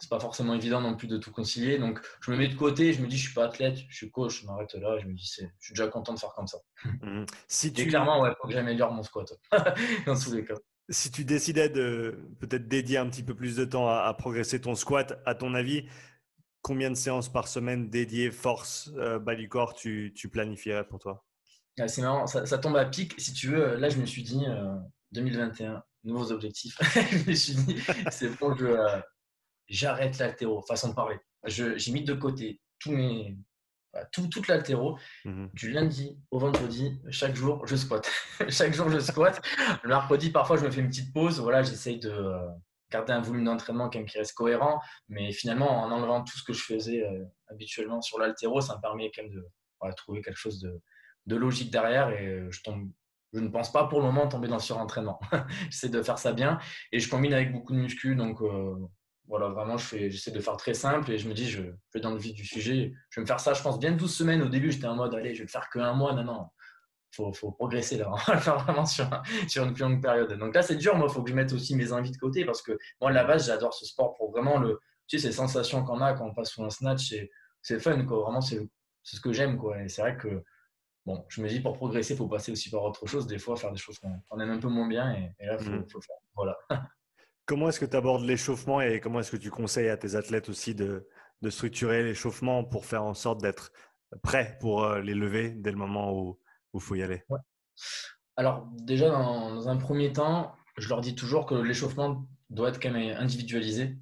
c'est pas forcément évident non plus de tout concilier. Donc, je me mets de côté, je me dis, je suis pas athlète, je suis coach, je m'arrête là, je me dis, je suis déjà content de faire comme ça. Mmh. Si tu... clairement, ouais, faut que j'améliore mon squat, dans tous les cas. Si tu décidais de peut-être dédier un petit peu plus de temps à, progresser ton squat, à ton avis, combien de séances par semaine dédiées force, euh, bas du corps, tu, tu planifierais pour toi? Ah, C'est marrant, ça, tombe à pic. Si tu veux, là, je me suis dit, 2021, euh, nouveaux objectifs. je me suis dit, c'est bon, je, euh, j'arrête l'altéro, façon de parler. J'ai mis de côté tous mes, tout, toute l'altéro. Mhm. Du lundi au vendredi, chaque jour, je squatte. chaque jour, je squatte. Le mercredi, parfois, je me fais une petite pause. Voilà, j'essaye de euh, garder un volume d'entraînement qui reste cohérent. Mais finalement, en enlevant tout ce que je faisais euh, habituellement sur l'altéro, ça me permet quand même de trouver quelque chose de, de, logique derrière. Et je tombe. Je ne pense pas pour le moment tomber dans le surentraînement. J'essaie de faire ça bien et je combine avec beaucoup de muscu. Donc, euh, voilà, vraiment, j'essaie de faire très simple et je me dis, je, vais dans le vif du sujet. Je vais me faire ça, je pense, bien 12 semaines. Au début, j'étais en mode, allez, je vais le faire qu'un mois. Non, non, il faut, progresser là. On va le faire vraiment sur, sur une plus longue période. Donc là, c'est dur. Moi, il faut que je mette aussi mes envies de côté parce que moi, à la base, j'adore ce sport pour vraiment le, tu sais, ces sensations qu'on a quand on passe sur un snatch. C'est fun, quoi. Vraiment, c'est ce que j'aime, quoi. Et c'est vrai que, bon, je me dis, pour progresser, il faut passer aussi par autre chose. Des fois, faire des choses qu'on aime un peu moins bien. Et, là, il faut, mmh. faut faire. Voilà. Comment est-ce que tu abordes l'échauffement et comment est-ce que tu conseilles à tes athlètes aussi de, structurer l'échauffement pour faire en sorte d'être prêt pour euh, les lever dès le moment où il faut y aller? Alors déjà, dans, un premier temps, je leur dis toujours que l'échauffement doit être quand même individualisé.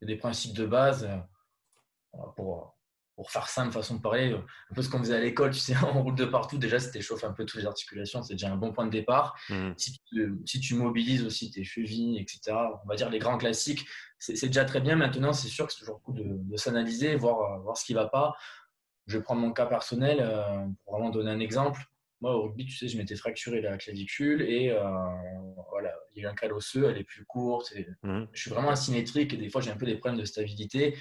Il y a des principes de base euh, pour, pour faire simple, façon de parler, un peu ce qu'on faisait à l'école, tu sais, on roule de partout. Déjà, c'était chauffe un peu toutes les articulations, c'est déjà un bon point de départ. Mmh. Si, tu, mobilises aussi tes chevilles, etc., on va dire les grands classiques, c'est déjà très bien. Maintenant, c'est sûr que c'est toujours cool de, s'analyser, voir, voir ce qui ne va pas. Je vais prendre mon cas personnel euh, pour vraiment donner un exemple. Moi, au rugby, tu sais, je m'étais fracturé la clavicule et euh, voilà, il y a eu un cal osseux, elle est plus courte. Mmh. Je suis vraiment asymétrique et des fois, j'ai un peu des problèmes de stabilité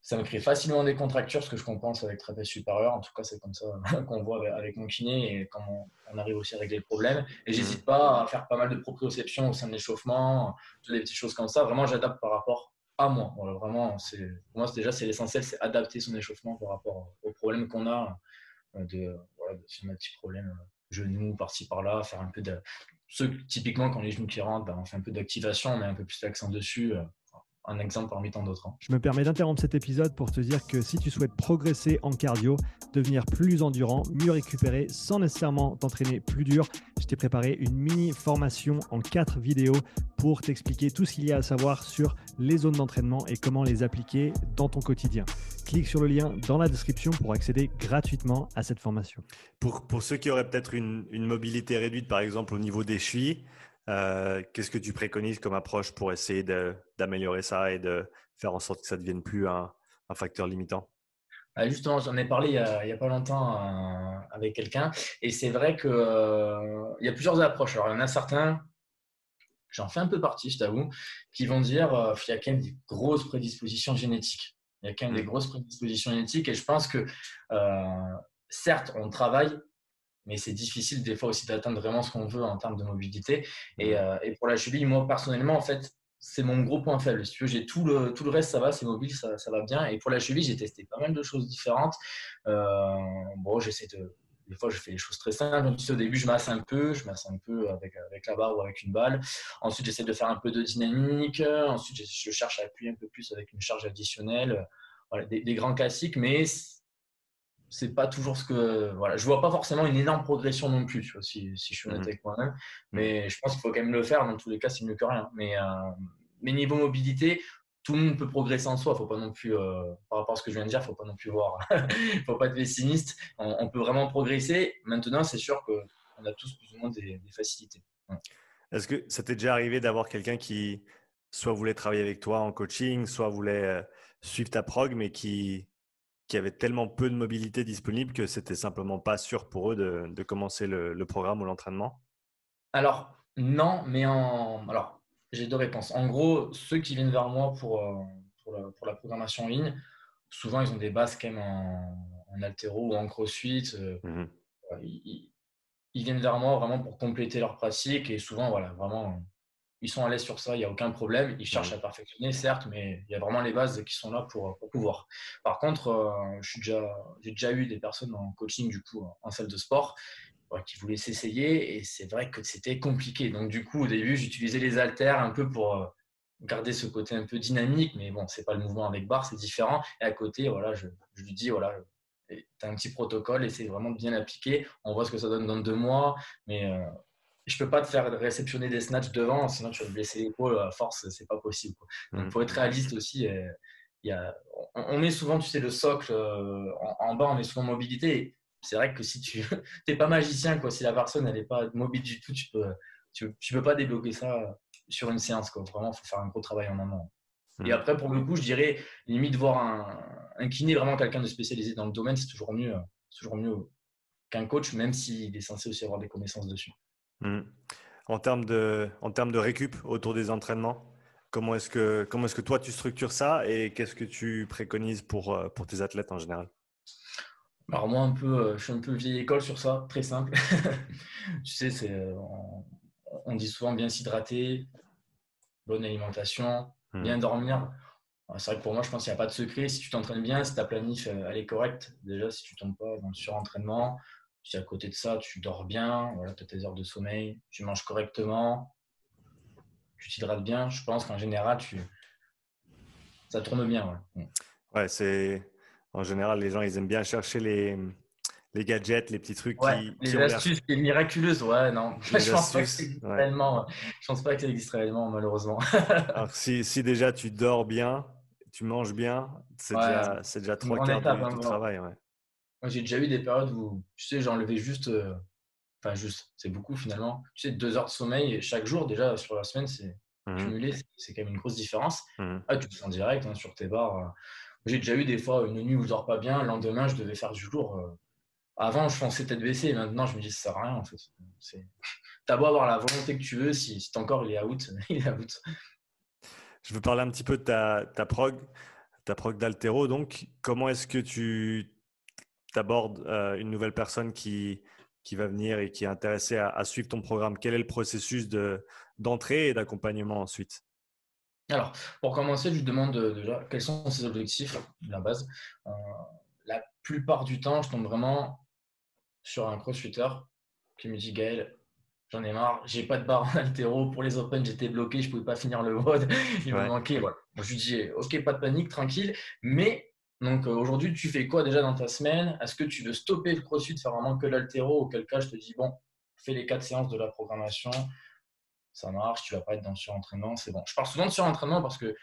ça me crée facilement des contractures, ce que je compense avec trapèze supérieur. En tout cas, c'est comme ça qu'on voit avec mon kiné et comment on arrive aussi à régler le problème. Et j'hésite pas à faire pas mal de proprioception au sein de l'échauffement, toutes les petites choses comme ça. Vraiment, j'adapte par rapport à moi. vraiment, c'est, pour moi, déjà, c'est l'essentiel, c'est adapter son échauffement par rapport aux problèmes qu'on a, euh, de, voilà, de petits problèmes, euh, genoux, par-ci, par-là, faire un peu de, typiquement, quand les genoux qui rentrent, ben, on fait un peu d'activation, on met un peu plus l'accent dessus un exemple parmi tant d'autres. Hein. Je me permets d'interrompre cet épisode pour te dire que si tu souhaites progresser en cardio, devenir plus endurant, mieux récupérer sans nécessairement t'entraîner plus dur, je t'ai préparé une mini formation en quatre vidéos pour t'expliquer tout ce qu'il y a à savoir sur les zones d'entraînement et comment les appliquer dans ton quotidien. Clique sur le lien dans la description pour accéder gratuitement à cette formation. Pour, pour ceux qui auraient peut-être une, une mobilité réduite, par exemple au niveau des chevilles, euh, qu'est-ce que tu préconises comme approche pour essayer d'améliorer ça et de faire en sorte que ça ne devienne plus un, facteur limitant? Ah, Justement, j'en ai parlé il n'y a, pas longtemps euh, avec quelqu'un et c'est vrai qu'il euh, y a plusieurs approches. Alors, il y en a certains, j'en fais un peu partie, je t'avoue, qui vont dire qu'il y a quand même des grosses prédispositions génétiques. Il y a quand même des mmh. grosses prédispositions génétiques et je pense que certes, on travaille mais c'est difficile des fois aussi d'atteindre vraiment ce qu'on veut en termes de mobilité. Et, euh, et, pour la cheville, moi personnellement, en fait, c'est mon gros point faible. Si j'ai tout le, tout le reste, ça va, c'est mobile, ça, ça, va bien. Et pour la cheville, j'ai testé pas mal de choses différentes. Euh, bon, j'essaie de. Des fois, je fais des choses très simples. au début, je masse un peu, je masse un peu avec, avec la barre ou avec une balle. Ensuite, j'essaie de faire un peu de dynamique. Ensuite, je cherche à appuyer un peu plus avec une charge additionnelle. Voilà, des, des grands classiques, mais c'est pas toujours ce que voilà je vois pas forcément une énorme progression non plus si, si, je suis honnête mmh avec moi-même. Mais je pense qu'il faut quand même le faire dans tous les cas c'est mieux que rien. Mais euh, mais niveau mobilité tout le monde peut progresser en soi. Faut pas non plus euh, par rapport à ce que je viens de dire faut pas non plus voir faut pas être pessimiste. On, peut vraiment progresser. Maintenant c'est sûr que on a tous plus ou moins des, facilités. Est-ce que ça t'est déjà arrivé d'avoir quelqu'un qui soit voulait travailler avec toi en coaching soit voulait euh, suivre ta prog mais qui qui avaient tellement peu de mobilité disponible que c'était simplement pas sûr pour eux de, commencer le, programme ou l'entraînement? Alors, non, mais en... alors, j'ai deux réponses. En gros, ceux qui viennent vers moi pour, euh, pour, la, programmation en ligne, souvent, ils ont des bases quand même en, en altéro ou en crossfit. Euh, mmh ils, ils, viennent vers moi vraiment pour compléter leur pratique et souvent, voilà, vraiment ils sont à l'aise sur ça, il n'y a aucun problème. Ils cherchent à perfectionner, certes, mais il y a vraiment les bases qui sont là pour, pouvoir. Par contre, euh, j'ai déjà, déjà eu des personnes en coaching, du coup, en salle de sport, qui voulaient s'essayer, et c'est vrai que c'était compliqué. Donc, du coup, au début, j'utilisais les haltères un peu pour euh, garder ce côté un peu dynamique, mais bon, c'est pas le mouvement avec barre, c'est différent. Et à côté, voilà, je, lui dis, voilà, tu as un petit protocole, essaie vraiment de bien l'appliquer. On voit ce que ça donne dans deux mois, mais euh, je peux pas te faire réceptionner des snatchs devant, sinon tu vas me blesser l'épaule à force, c'est pas possible. Donc, il mm. faut être réaliste aussi. Il y a, on, met souvent, tu sais, le socle euh, en, bas, on met souvent mobilité. C'est vrai que si tu n'es pas magicien, quoi, si la personne n'est pas mobile du tout, tu peux, tu, peux pas débloquer ça sur une séance. Quoi. Vraiment, il faut faire un gros travail en amont. Et mm. après, pour le coup, je dirais limite voir un, un kiné, vraiment quelqu'un de spécialisé dans le domaine, c'est toujours mieux, toujours mieux qu'un coach, même s'il est censé aussi avoir des connaissances dessus. Mmh. En, termes de, en termes de récup autour des entraînements, comment est-ce que, comment est que toi tu structures ça et qu'est-ce que tu préconises pour, euh, pour tes athlètes en général? Alors moi, un peu, euh, je suis un peu vieille école sur ça, très simple. tu sais, c'est, euh, on, dit souvent bien s'hydrater, bonne alimentation, mmh. bien dormir. C'est vrai que pour moi, je pense qu'il n'y a pas de secret. Si tu t'entraînes bien, si ta planif elle est correcte, déjà, si tu ne tombes pas dans le surentraînement, si à côté de ça, tu dors bien, voilà, tu as tes heures de sommeil, tu manges correctement, tu t'hydrates bien, je pense qu'en général, tu... ça tourne bien. Ouais, mm. c'est. En général, les gens, ils aiment bien chercher les, les gadgets, les petits trucs qui. Les astuces qui miraculeuses, ouais, non. je ne pense, pas que ça existe réellement. Je pense pas que ça existe réellement, malheureusement. Alors, si, si, déjà tu dors bien, tu manges bien, c'est déjà, déjà trois quarts de hein, travail. Ouais j'ai déjà eu des périodes où, tu sais, j'enlevais juste, euh, enfin, juste, c'est beaucoup finalement. Tu sais, deux heures de sommeil chaque jour, déjà sur la semaine, c'est mmh cumulé, c'est quand même une grosse différence. Mmh ah, tu te sens direct hein, sur tes barres. Euh. J'ai déjà eu des fois une nuit où je dors pas bien, le lendemain, je devais faire du jour. Euh. Avant, je pensais tête baissée, et maintenant, je me dis, ça sert à rien en fait. T'as beau avoir la volonté que tu veux, si, si ton corps il est out, il est out. Je veux parler un petit peu de ta, ta prog, ta prog d'altéro. Donc, comment est-ce que tu tu abordes euh, une nouvelle personne qui, qui va venir et qui est intéressée à, suivre ton programme, quel est le processus d'entrée et d'accompagnement ensuite? Alors, pour commencer, je lui demande euh, déjà quels sont ses objectifs de la base. Euh, la plupart du temps, je tombe vraiment sur un crossfitter qui me dit Gaël, j'en ai marre, j'ai pas de barre en altéro. Pour les Open, j'étais bloqué, je pouvais pas finir le WOD. Il me manquait. Voilà. Je lui dis, ok, pas de panique, tranquille. Mais donc euh, aujourd'hui, tu fais quoi déjà dans ta semaine? Est-ce que tu veux stopper le crossfit, faire vraiment que l'altéro? Auquel cas, je te dis, bon, fais les quatre séances de la programmation. Ça marche, tu vas pas être dans le surentraînement, c'est bon. Je parle souvent de surentraînement parce que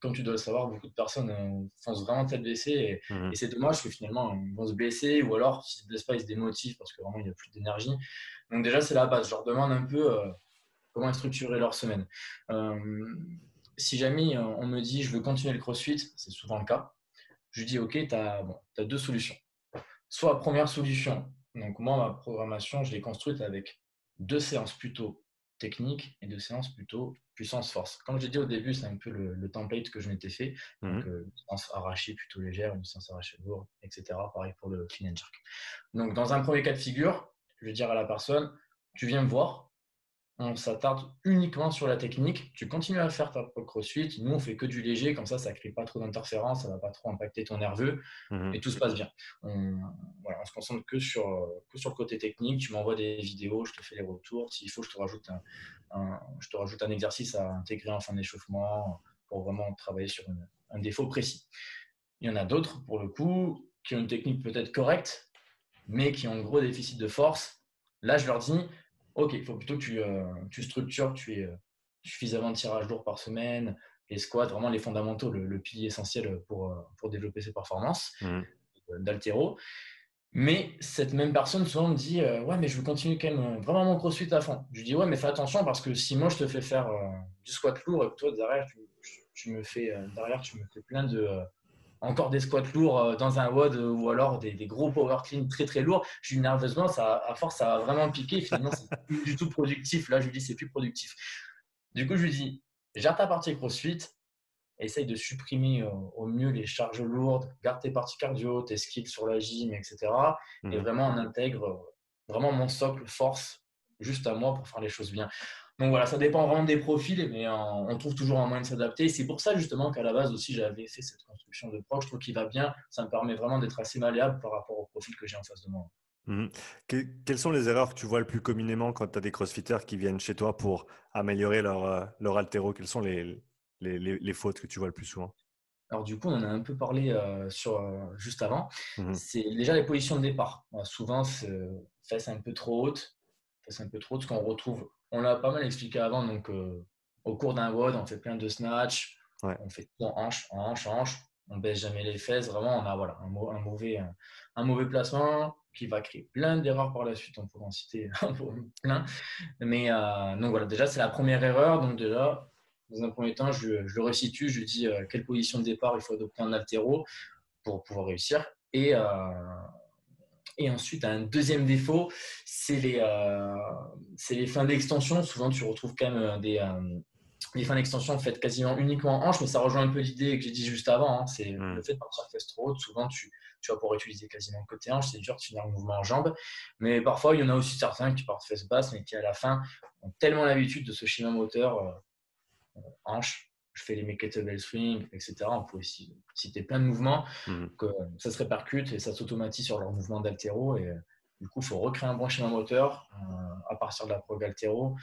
comme tu dois le savoir, beaucoup de personnes euh, foncent vraiment tête baissée mmh et, c'est dommage que finalement ils vont se blesser ou alors s'ils ne se blessent pas, ils se démotivent parce que vraiment il n'y a plus d'énergie. Donc déjà c'est la base. Je leur demande un peu euh, comment structurer leur semaine. Euh, si jamais on me dit je veux continuer le crossfit, c'est souvent le cas, je lui dis ok, tu as, bon, as, deux solutions. Soit première solution, donc moi ma programmation je l'ai construite avec deux séances plutôt techniques et deux séances plutôt puissance-force. Comme je l'ai dit au début, c'est un peu le, template que je m'étais fait. Donc, euh, une séance arrachée plutôt légère, une séance arrachée lourde, etc. Pareil pour le clean and jerk. Donc, dans un premier cas de figure, je vais dire à la personne, tu viens me voir, on s'attarde uniquement sur la technique. Tu continues à faire ta suite. Nous, on fait que du léger, comme ça, ça ne crée pas trop d'interférences, ça ne va pas trop impacter ton nerveux mmh et tout se passe bien. On, voilà, se concentre que sur, que sur le côté technique. Tu m'envoies des vidéos, je te fais les retours. S'il faut, je te rajoute un, je te rajoute un exercice à intégrer en fin d'échauffement pour vraiment travailler sur un défaut précis. Il y en a d'autres, pour le coup, qui ont une technique peut-être correcte, mais qui ont un gros déficit de force. Là, je leur dis, Ok, il faut plutôt que tu, euh, tu structures, tu aies euh, suffisamment de tirage lourd par semaine, les squats, vraiment les fondamentaux, le, pilier essentiel pour, euh, pour développer ses performances mmh. d'altéro. Mais cette même personne souvent me dit Ouais, mais je veux continuer quand même vraiment mon crossfit à fond. Je lui dis Ouais, mais fais attention parce que si moi je te fais faire du squat lourd et que toi derrière tu, tu me fais, derrière, tu me fais plein de encore des squats lourds euh, dans un WOD euh, ou alors des, gros power clean très très lourds, je suis nerveusement, ça, à force, ça va vraiment piquer. Finalement, c'est plus du tout productif. Là, je lui dis, c'est plus productif. Du coup, je lui dis, gère ta partie crossfit, essaye de supprimer euh, au mieux les charges lourdes, garde tes parties cardio, tes skills sur la gym, etc. Et mmh. vraiment, on intègre vraiment mon socle force juste à moi pour faire les choses bien. Donc voilà, ça dépend vraiment des profils, mais on trouve toujours un moyen de s'adapter. C'est pour ça justement qu'à la base aussi j'avais fait cette construction de proche. Je trouve qu'il va bien. Ça me permet vraiment d'être assez malléable par rapport au profil que j'ai en face de moi. Mmh. quelles sont les erreurs que tu vois le plus communément quand tu as des crossfitters qui viennent chez toi pour améliorer leur, euh, leur altéro? Quelles sont les, les, les, fautes que tu vois le plus souvent? Alors du coup, on en a un peu parlé euh, sur, euh, juste avant. Mmh c'est déjà les positions de départ. souvent, c'est un peu trop haute, fesses un peu trop haute, ce qu'on retrouve on l'a pas mal expliqué avant. Donc, euh, au cours d'un WOD, on fait plein de snatch, on fait tout en hanche, en hanche, en hanche. On baisse jamais les fesses. Vraiment, on a voilà, un, mauvais, un, mauvais placement qui va créer plein d'erreurs par la suite. On pourrait en citer plein. Mais euh, donc voilà, déjà, c'est la première erreur. Donc, déjà, dans un premier temps, je, le resitue. Je dis euh, quelle position de départ il faut adopter en altéro pour pouvoir réussir. Et, et ensuite, un deuxième défaut, c'est les, euh, les fins d'extension. Souvent, tu retrouves quand même euh, des, euh, des fins d'extension faites quasiment uniquement en hanche, mais ça rejoint un peu l'idée que j'ai dit juste avant. Hein. c'est mmh. le fait de partir fesse trop haute. Souvent, tu, tu vas pouvoir utiliser quasiment le côté hanche. C'est dur de finir le mouvement en jambes. Mais parfois, il y en a aussi certains qui partent fesse basse, mais qui à la fin ont tellement l'habitude de ce schéma moteur hanche je fais les kettlebell swing, etc. On peut aussi citer plein de mouvements mhm. que ça se répercute et ça s'automatise sur leur mouvement d'altéro. Et du coup, il faut recréer un bon schéma moteur euh, à partir de la prog altéro.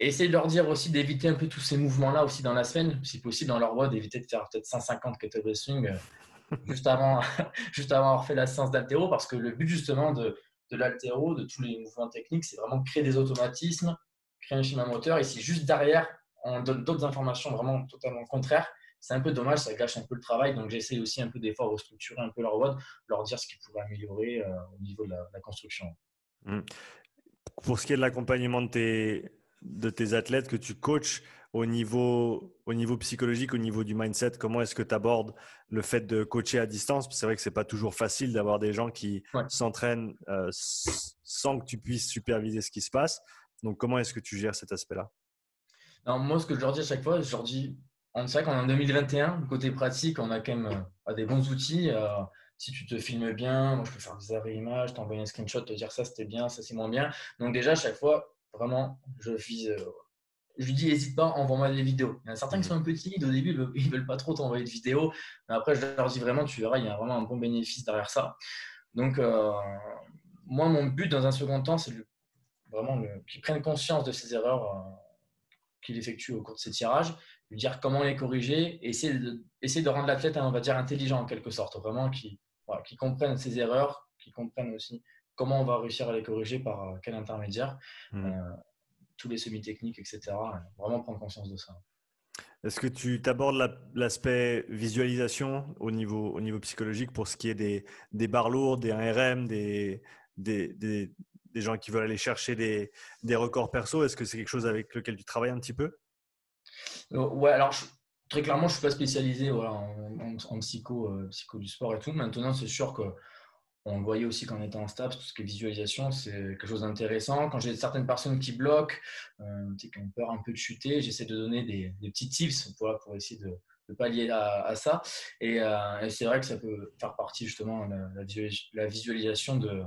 Et essayer de leur dire aussi d'éviter un peu tous ces mouvements-là aussi dans la semaine, si possible dans leur voie, d'éviter de faire peut-être 150 kettlebell swing euh, juste, avant, juste avant avoir fait la séance d'altéro, parce que le but justement de, de l'altéro, de tous les mouvements techniques, c'est vraiment créer des automatismes, créer un schéma moteur. Et si juste derrière, on donne d'autres informations vraiment totalement contraires. C'est un peu dommage, ça gâche un peu le travail. Donc, j'essaie aussi un peu des fois de restructurer un peu leur WOD, leur dire ce qu'ils pourraient améliorer euh, au niveau de la, construction. Mmh. Pour ce qui est de l'accompagnement de tes, de tes athlètes que tu coaches, au niveau, au niveau psychologique, au niveau du mindset, comment est-ce que tu abordes le fait de coacher à distance? C'est vrai que ce n'est pas toujours facile d'avoir des gens qui s'entraînent euh, sans que tu puisses superviser ce qui se passe. Donc, comment est-ce que tu gères cet aspect-là? Moi, ce que je leur dis à chaque fois, je leur dis, c'est vrai qu'on est en 2021, côté pratique, on a quand même euh, des bons outils. Euh, si tu te filmes bien, moi je peux faire des arrêts images, t'envoyer un screenshot, te dire ça c'était bien, ça c'est moins bien. Donc déjà, à chaque fois, vraiment, je vise. Euh, je lui dis, n'hésite pas, envoie-moi des vidéos. Il y en a certains qui sont un peu timides au début, ils ne veulent pas trop t'envoyer de vidéos. Mais après, je leur dis vraiment, tu verras, il y a vraiment un bon bénéfice derrière ça. Donc, moi, mon but dans un second temps, c'est vraiment qu'il prenne conscience de ses erreurs qu'il effectue au cours de ses tirages, lui dire comment les corriger, et essayer de, essayer de rendre l'athlète, on va dire, intelligent en quelque sorte, vraiment qui voilà, comprenne ses erreurs, qui comprenne aussi comment on va réussir à les corriger par quel intermédiaire, mmh. tous les semi-techniques, etc. Vraiment prendre conscience de ça. Est-ce que tu abordes l'aspect visualisation au niveau, au niveau psychologique pour ce qui est des, des barres lourdes, des 1RM, des, des, des, gens qui veulent aller chercher des, des records perso Est-ce que c'est quelque chose avec lequel tu travailles un petit peu? Euh, Ouais, alors très clairement, je ne suis pas spécialisé en, psycho, euh, psycho du sport et tout. Maintenant, c'est sûr que on le voyait aussi quand on était en STAPS, tout ce qui est visualisation, c'est quelque chose d'intéressant. Quand j'ai certaines personnes qui bloquent, euh, qui ont peur un peu de chuter, j'essaie de donner des, petits tips pour, pour essayer de, de pallier à, ça. Euh, et, c'est vrai que ça peut faire partie justement de la, visualisation de,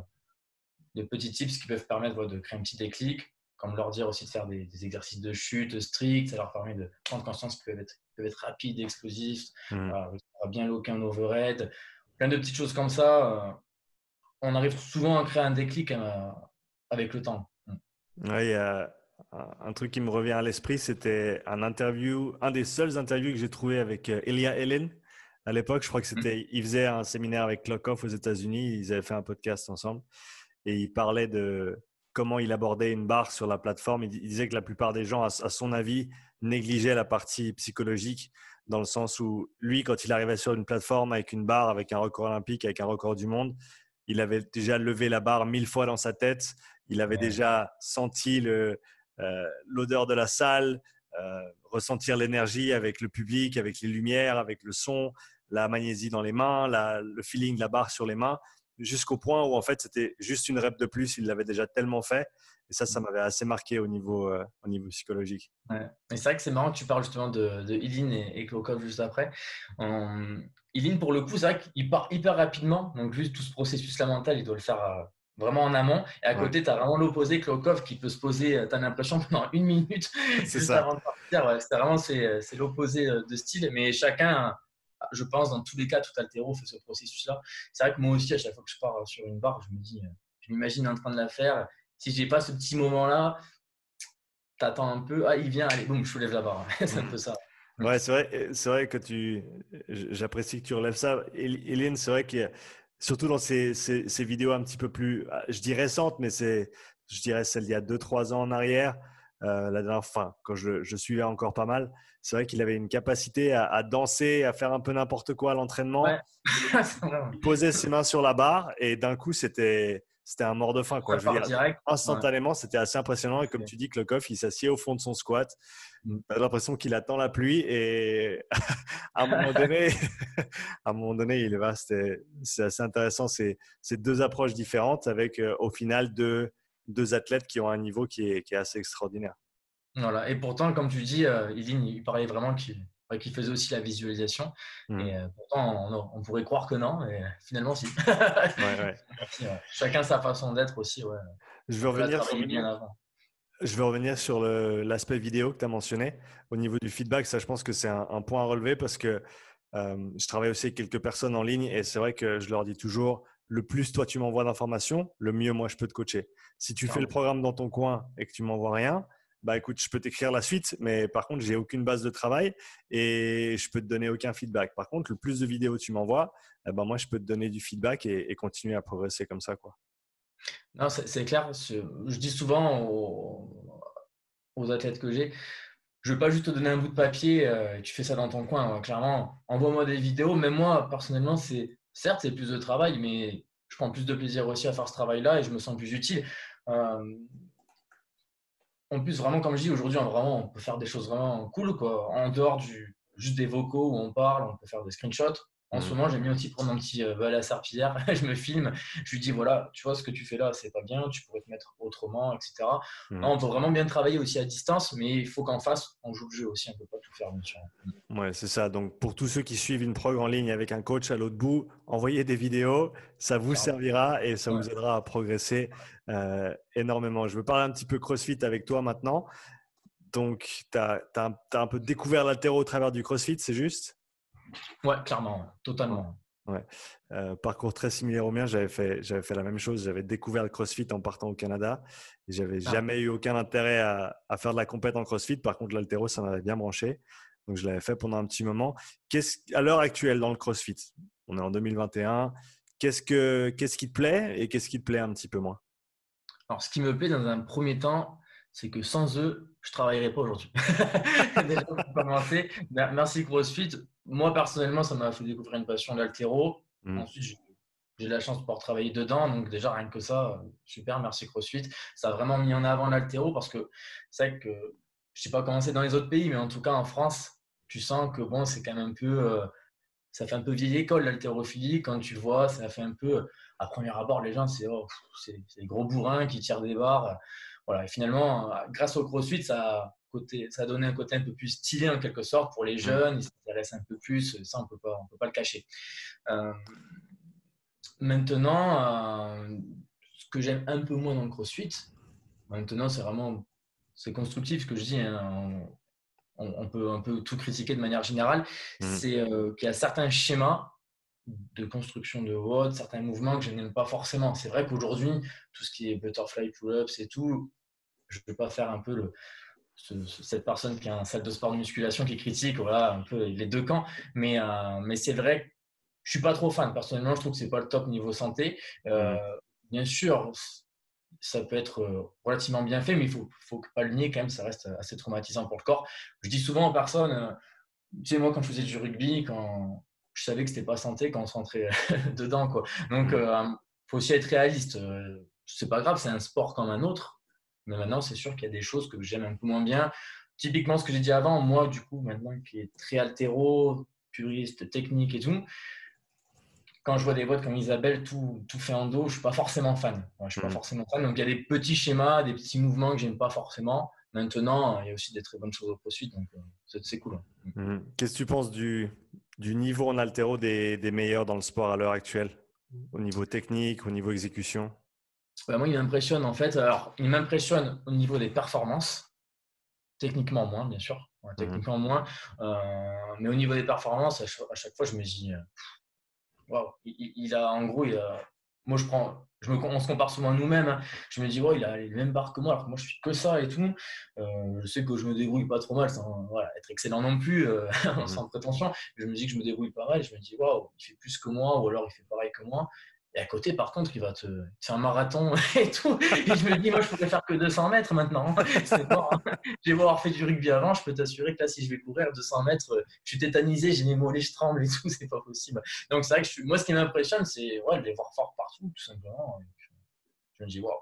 de, petits tips qui peuvent permettre de créer un petit déclic, comme leur dire aussi de faire des, exercices de chute stricts, ça leur permet de prendre conscience qu'ils peuvent être, peuvent être rapides, explosifs, mmh. bien loquer overhead, plein de petites choses comme ça. Euh, on arrive souvent à créer un déclic euh, avec le temps. Oui, il y a un truc qui me revient à l'esprit, c'était un interview, un des seuls interviews que j'ai trouvé avec euh, Elia Ellen. À l'époque, je crois que c'était, il faisait un séminaire avec Clockoff aux États-Unis. Ils avaient fait un podcast ensemble et il parlait de comment il abordait une barre sur la plateforme. Il disait que la plupart des gens, à son avis, négligeaient la partie psychologique dans le sens où lui, quand il arrivait sur une plateforme avec une barre, avec un record olympique, avec un record du monde, il avait déjà levé la barre mille fois dans sa tête. Il avait déjà senti euh, l'odeur de la salle, euh, ressentir l'énergie avec le public, avec les lumières, avec le son, la magnésie dans les mains, le feeling de la barre sur les mains, jusqu'au point où en fait c'était juste une rep de plus. Il l'avait déjà tellement fait. Et ça, ça mmh. m'avait assez marqué au niveau, euh, au niveau psychologique. Ouais. c'est vrai que c'est marrant que tu parles justement de, de Ilin et, et Klokov juste après. Ilin, pour le coup, c'est vrai qu'il part hyper rapidement. Donc, juste tout ce processus-là mental, il doit le faire euh, vraiment en amont. Et à côté, tu as vraiment l'opposé, Klokov, qui peut se poser, euh, tu as l'impression, pendant une minute c'est ça. avant de partir. c'est vraiment c'est, l'opposé de style. Mais chacun, je pense, dans tous les cas, tout altéro fait ce processus-là. C'est vrai que moi aussi, à chaque fois que je pars sur une barre, je me dis, je m'imagine en train de la faire si j'ai pas ce petit moment-là, t'attends un peu, ah, il vient, allez, boum, je soulève la barre. c'est un peu ça. Ouais, c'est vrai, c'est vrai que tu, j'apprécie que tu relèves ça. Hélène, c'est vrai que surtout dans ces, ces, vidéos un petit peu plus, ah, je dis récentes, mais c'est, je dirais celle d'il y a 2-3 ans en arrière, euh, la dernière fin, quand je, je, suivais encore pas mal, c'est vrai qu'il avait une capacité à, danser, à faire un peu n'importe quoi à l'entraînement. Ouais. il posait ses mains sur la barre et d'un coup, c'était c'était un mort de faim. Quoi. Je dire, instantanément, c'était assez impressionnant. Et comme tu dis, Klokov, il s'assied au fond de son squat. Mm. Tu as l'impression qu'il attend la pluie. Et à, un moment donné, à un moment donné, il va. C'est assez intéressant. C'est deux approches différentes avec, euh, au final, deux, deux athlètes qui ont un niveau qui est, qui est assez extraordinaire. Voilà. Et pourtant, comme tu dis, euh, il parlait vraiment qu'il qui faisait aussi la visualisation. Mmh. Et euh, pourtant, on, pourrait croire que non, mais finalement, si. Chacun sa façon d'être aussi. Je veux revenir sur, je veux revenir sur l'aspect vidéo que tu as mentionné. Au niveau du feedback, ça, je pense que c'est un, point à relever parce que euh, je travaille aussi avec quelques personnes en ligne et c'est vrai que je leur dis toujours le plus toi tu m'envoies d'informations, le mieux moi je peux te coacher. Si tu fais le programme dans ton coin et que tu m'envoies rien, bah écoute, je peux t'écrire la suite, mais par contre, j'ai aucune base de travail et je peux te donner aucun feedback. Par contre, le plus de vidéos tu m'envoies, eh ben moi, je peux te donner du feedback et, continuer à progresser comme ça, quoi. Non, c'est clair. Je dis souvent aux, athlètes que j'ai, je ne veux pas juste te donner un bout de papier euh, et tu fais ça dans ton coin. Clairement, envoie-moi des vidéos. Même moi, personnellement, c'est certes, c'est plus de travail, mais je prends plus de plaisir aussi à faire ce travail-là et je me sens plus utile. Euh, en plus, vraiment, comme je dis, aujourd'hui, on, vraiment, on peut faire des choses vraiment cool, quoi. En dehors du, juste des vocaux où on parle, on peut faire des screenshots. En ce mmh. moment, j'aime bien aussi prendre un petit euh, balai à serpillière, je me filme, je lui dis voilà, tu vois ce que tu fais là, c'est pas bien, tu pourrais te mettre autrement, etc. Mmh. on peut vraiment bien travailler aussi à distance, mais il faut qu'en face, on joue le jeu aussi, on peut pas tout faire, bien sûr. Ouais, c'est ça. Donc pour tous ceux qui suivent une prog en ligne avec un coach à l'autre bout, envoyez des vidéos, ça vous servira et ça vous aidera à progresser euh, énormément. Je veux parler un petit peu CrossFit avec toi maintenant. Donc, tu as, as, un peu découvert l'altéro au travers du CrossFit, c'est juste? Ouais, clairement, totalement. Ouais. Euh, parcours très similaire au mien. J'avais fait, j'avais fait la même chose. J'avais découvert le CrossFit en partant au Canada. Et j'avais ah. jamais eu aucun intérêt à, à, faire de la compète en CrossFit. Par contre, l'altéro, ça m'avait bien branché. Donc, je l'avais fait pendant un petit moment. Qu'est-ce, à l'heure actuelle, dans le CrossFit, on est en 2021. Qu'est-ce, que, qu'est-ce qui te plaît et qu'est-ce qui te plaît un petit peu moins? Alors, ce qui me plaît dans un premier temps, c'est que sans eux, je ne travaillerais pas aujourd'hui. Déjà, pour commencer, merci CrossFit. Moi, personnellement, ça m'a fait découvrir une passion d'altéro. Mmh. Ensuite, j'ai la chance de pouvoir travailler dedans. Donc, déjà, rien que ça, super, merci CrossFit. Ça a vraiment mis en avant l'altéro parce que c'est vrai que je ne sais pas comment c'est dans les autres pays, mais en tout cas, en France, tu sens que bon, c'est quand même un peu. Euh, ça fait un peu vieille école l'haltérophilie. Quand tu vois, ça fait un peu. À premier abord, les gens, c'est oh, des gros bourrins qui tirent des barres. Voilà. Et finalement, grâce au CrossFit, ça côté, ça a donné un côté un peu plus stylé en quelque sorte pour les jeunes. Ils s'intéressent un peu plus. Ça, on ne peut pas le cacher. Euh, maintenant, euh, ce que j'aime un peu moins dans le CrossFit, maintenant, c'est vraiment c'est constructif ce que je dis. Hein, on, peut un peu tout critiquer de manière générale. Mmh. C'est euh, qu'il y a certains schémas de construction de WOD, certains mouvements que je n'aime pas forcément. C'est vrai qu'aujourd'hui, tout ce qui est butterfly pull-ups et tout, je ne peux pas faire un peu le, cette personne qui a un salle de sport de musculation qui critique voilà, un peu les deux camps. Mais, euh, mais c'est vrai que je suis pas trop fan. Personnellement, je trouve que c'est pas le top niveau santé. Euh. Bien sûr, ça peut être relativement bien fait, mais il faut, faut pas le nier quand même, ça reste assez traumatisant pour le corps. Je dis souvent aux personnes, tu sais, moi quand je faisais du rugby, quand je savais que c'était pas santé quand on se rentrait dedans, quoi. Donc, il mmh. faut aussi être réaliste. C'est pas grave, c'est un sport comme un autre. Mais maintenant, c'est sûr qu'il y a des choses que j'aime un peu moins bien. Typiquement, ce que j'ai dit avant, moi, du coup, maintenant qui est très altéro, puriste, technique et tout, quand je vois des boîtes comme Isabelle, tout, tout fait en dos, je ne suis pas forcément fan. je suis pas mm. forcément fan. Donc, il y a des petits schémas, des petits mouvements que j'aime pas forcément. Maintenant, il y a aussi des très bonnes choses au CrossFit, donc euh, c'est cool. Mm. Qu'est-ce que tu penses du, du niveau en altéro des, des meilleurs dans le sport à l'heure actuelle? Au niveau technique, au niveau exécution? Bah, moi, il m'impressionne en fait. Alors, il m'impressionne au niveau des performances, techniquement moins, bien sûr, mhm. techniquement moins. Euh, mais au niveau des performances, à chaque, fois, je me dis, euh, waouh, il, a, en gros, il a, moi, je prends, je me, on se compare souvent nous-mêmes. Hein. Je me dis, ouais, il a les mêmes barres que moi, alors que moi, je suis que ça et tout. Euh, je sais que je me débrouille pas trop mal sans être excellent non plus, mhm. sans prétention. Je me dis que je me débrouille pas mal. Je me dis, waouh, il fait plus que moi, ou alors il fait pareil que moi. Et à côté, par contre, il va te faire un marathon et tout. Et je me dis, moi, je pourrais faire que 200 mètres maintenant. C'est bon. J'ai beau avoir fait du rugby avant, je peux t'assurer que là, si je vais courir 200 mètres, je suis tétanisé, j'ai mes mollets, je tremble et tout. C'est pas possible. Donc, c'est vrai que moi, ce qui m'impressionne, c'est ouais, de les voir fort partout, tout simplement. je me dis, waouh.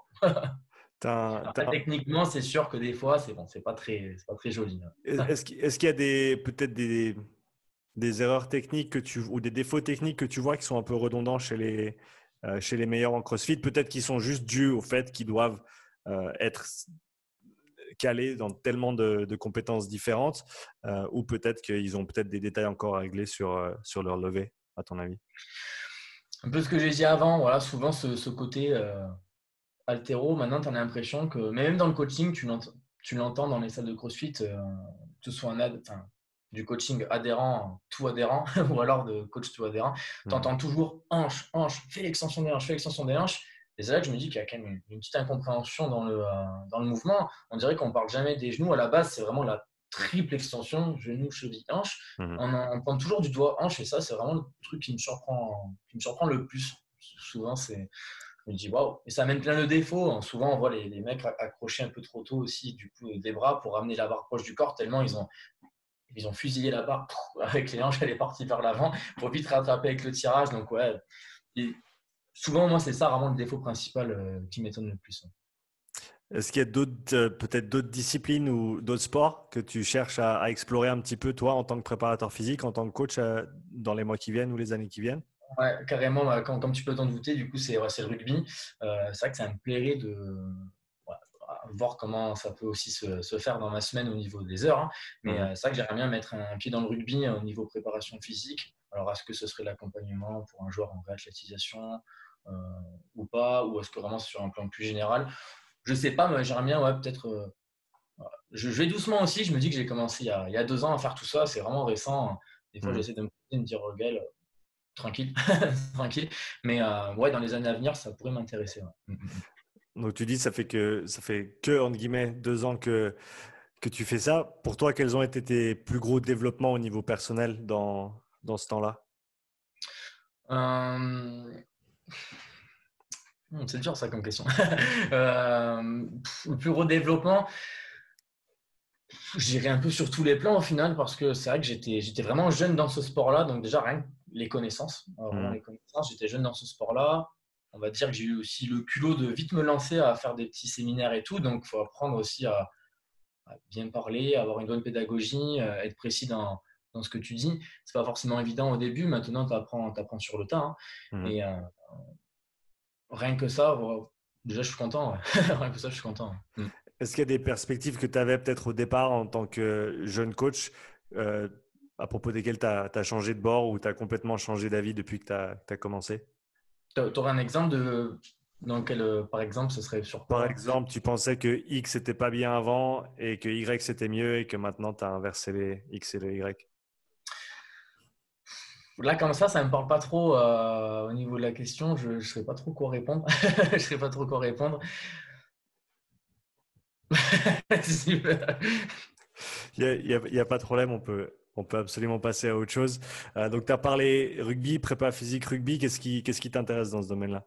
Techniquement, c'est sûr que des fois, c'est bon, c'est pas très, pas très joli. Hein. Est-ce qu'il y a des peut-être des, des erreurs techniques que tu, ou des défauts techniques que tu vois qui sont un peu redondants chez les, euh, chez les meilleurs en CrossFit. Peut-être qu'ils sont juste dus au fait qu'ils doivent euh, être calés dans tellement de, compétences différentes, euh, ou peut-être qu'ils ont peut-être des détails encore à régler sur, sur leur levée, à ton avis? Un peu ce que j'ai dit avant, voilà, souvent ce, côté altéro, maintenant tu as l'impression que, même dans le coaching, tu l'entends dans les salles de CrossFit, que ce soit un, ad, du coaching adhérent, tout adhérent, ou alors de coach tout adhérent, tu entends mmh. toujours hanche, hanche, fais l'extension des hanches, fais l'extension des hanches. Et c'est là que je me dis qu'il y a quand même une, petite incompréhension dans le, euh, dans le mouvement. On dirait qu'on parle jamais des genoux. À la base, c'est vraiment la triple extension, genou, cheville, hanche. Mmh. On, on, prend toujours du doigt hanche et ça, c'est vraiment le truc qui me surprend, qui me surprend le plus. Souvent, c'est je me dis waouh. Et ça amène plein de défauts. Souvent, on voit les, les, mecs accrocher un peu trop tôt aussi du coup des bras pour ramener la barre proche du corps tellement ils ont ils ont fusillé la barre avec les hanches, elle est partie vers l'avant pour vite rattraper avec le tirage. Donc, ouais. souvent, moi, c'est ça vraiment le défaut principal euh, qui m'étonne le plus. Est-ce qu'il y a d'autres, euh, peut-être d'autres disciplines ou d'autres sports que tu cherches à, explorer un petit peu, toi, en tant que préparateur physique, en tant que coach, euh, dans les mois qui viennent ou les années qui viennent? Ouais, carrément, bah, comme tu peux t'en douter, du coup, c'est, c'est le rugby. c'est vrai que ça me plairait de, voir comment ça peut aussi se, faire dans ma semaine au niveau des heures. Hein. Mais mmh. euh, c'est vrai que j'aimerais bien mettre un pied dans le rugby euh, au niveau préparation physique. Alors, est-ce que ce serait l'accompagnement pour un joueur en réathlétisation euh, ou pas? Ou est-ce que vraiment c'est sur un plan plus général? Je ne sais pas, mais j'aimerais bien, ouais, peut-être. je, vais doucement aussi. Je me dis que j'ai commencé il y, a, deux ans à faire tout ça. C'est vraiment récent. Des fois, mmh. j'essaie de me, dire, Gaël, tranquille, tranquille. Mais ouais, dans les années à venir, ça pourrait m'intéresser. Mm, mm, mm. Donc tu dis ça fait que ça fait que entre guillemets deux ans que que tu fais ça. Pour toi, quels ont été tes plus gros développements au niveau personnel dans dans ce temps-là? C'est dur ça comme question. le plus gros développement, J'irai un peu sur tous les plans au final parce que c'est vrai que j'étais, j'étais vraiment jeune dans ce sport-là. Donc déjà, rien que les connaissances. Mmh. les connaissances. J'étais jeune dans ce sport-là. On va dire que j'ai eu aussi le culot de vite me lancer à faire des petits séminaires et tout. Donc il faut apprendre aussi à, bien parler, avoir une bonne pédagogie, euh, être précis dans, dans ce que tu dis. C'est pas forcément évident au début. Maintenant, tu apprends, apprends, sur le tas. Hein. Mmh. Et euh, rien que ça, déjà, je suis content. rien que ça, je suis content. Mmh. Est-ce qu'il y a des perspectives que tu avais peut-être au départ en tant que jeune coach euh, à propos desquelles tu as, changé de bord ou tu as complètement changé d'avis depuis que tu as, commencé? Tu aurais un exemple de dans quel, euh, par exemple, ce serait sur Par exemple, tu pensais que X n'était pas bien avant et que Y c'était mieux et que maintenant tu as inversé les X et les Y? Là, comme ça, ça ne me parle pas trop euh, au niveau de la question. Je ne sais pas trop quoi répondre. je ne sais pas trop quoi répondre. Il n'y a, pas de problème, on peut, on peut absolument passer à autre chose. Euh, donc, tu as parlé rugby, prépa physique, rugby. Qu'est-ce qui qu'est-ce qui t'intéresse dans ce domaine-là?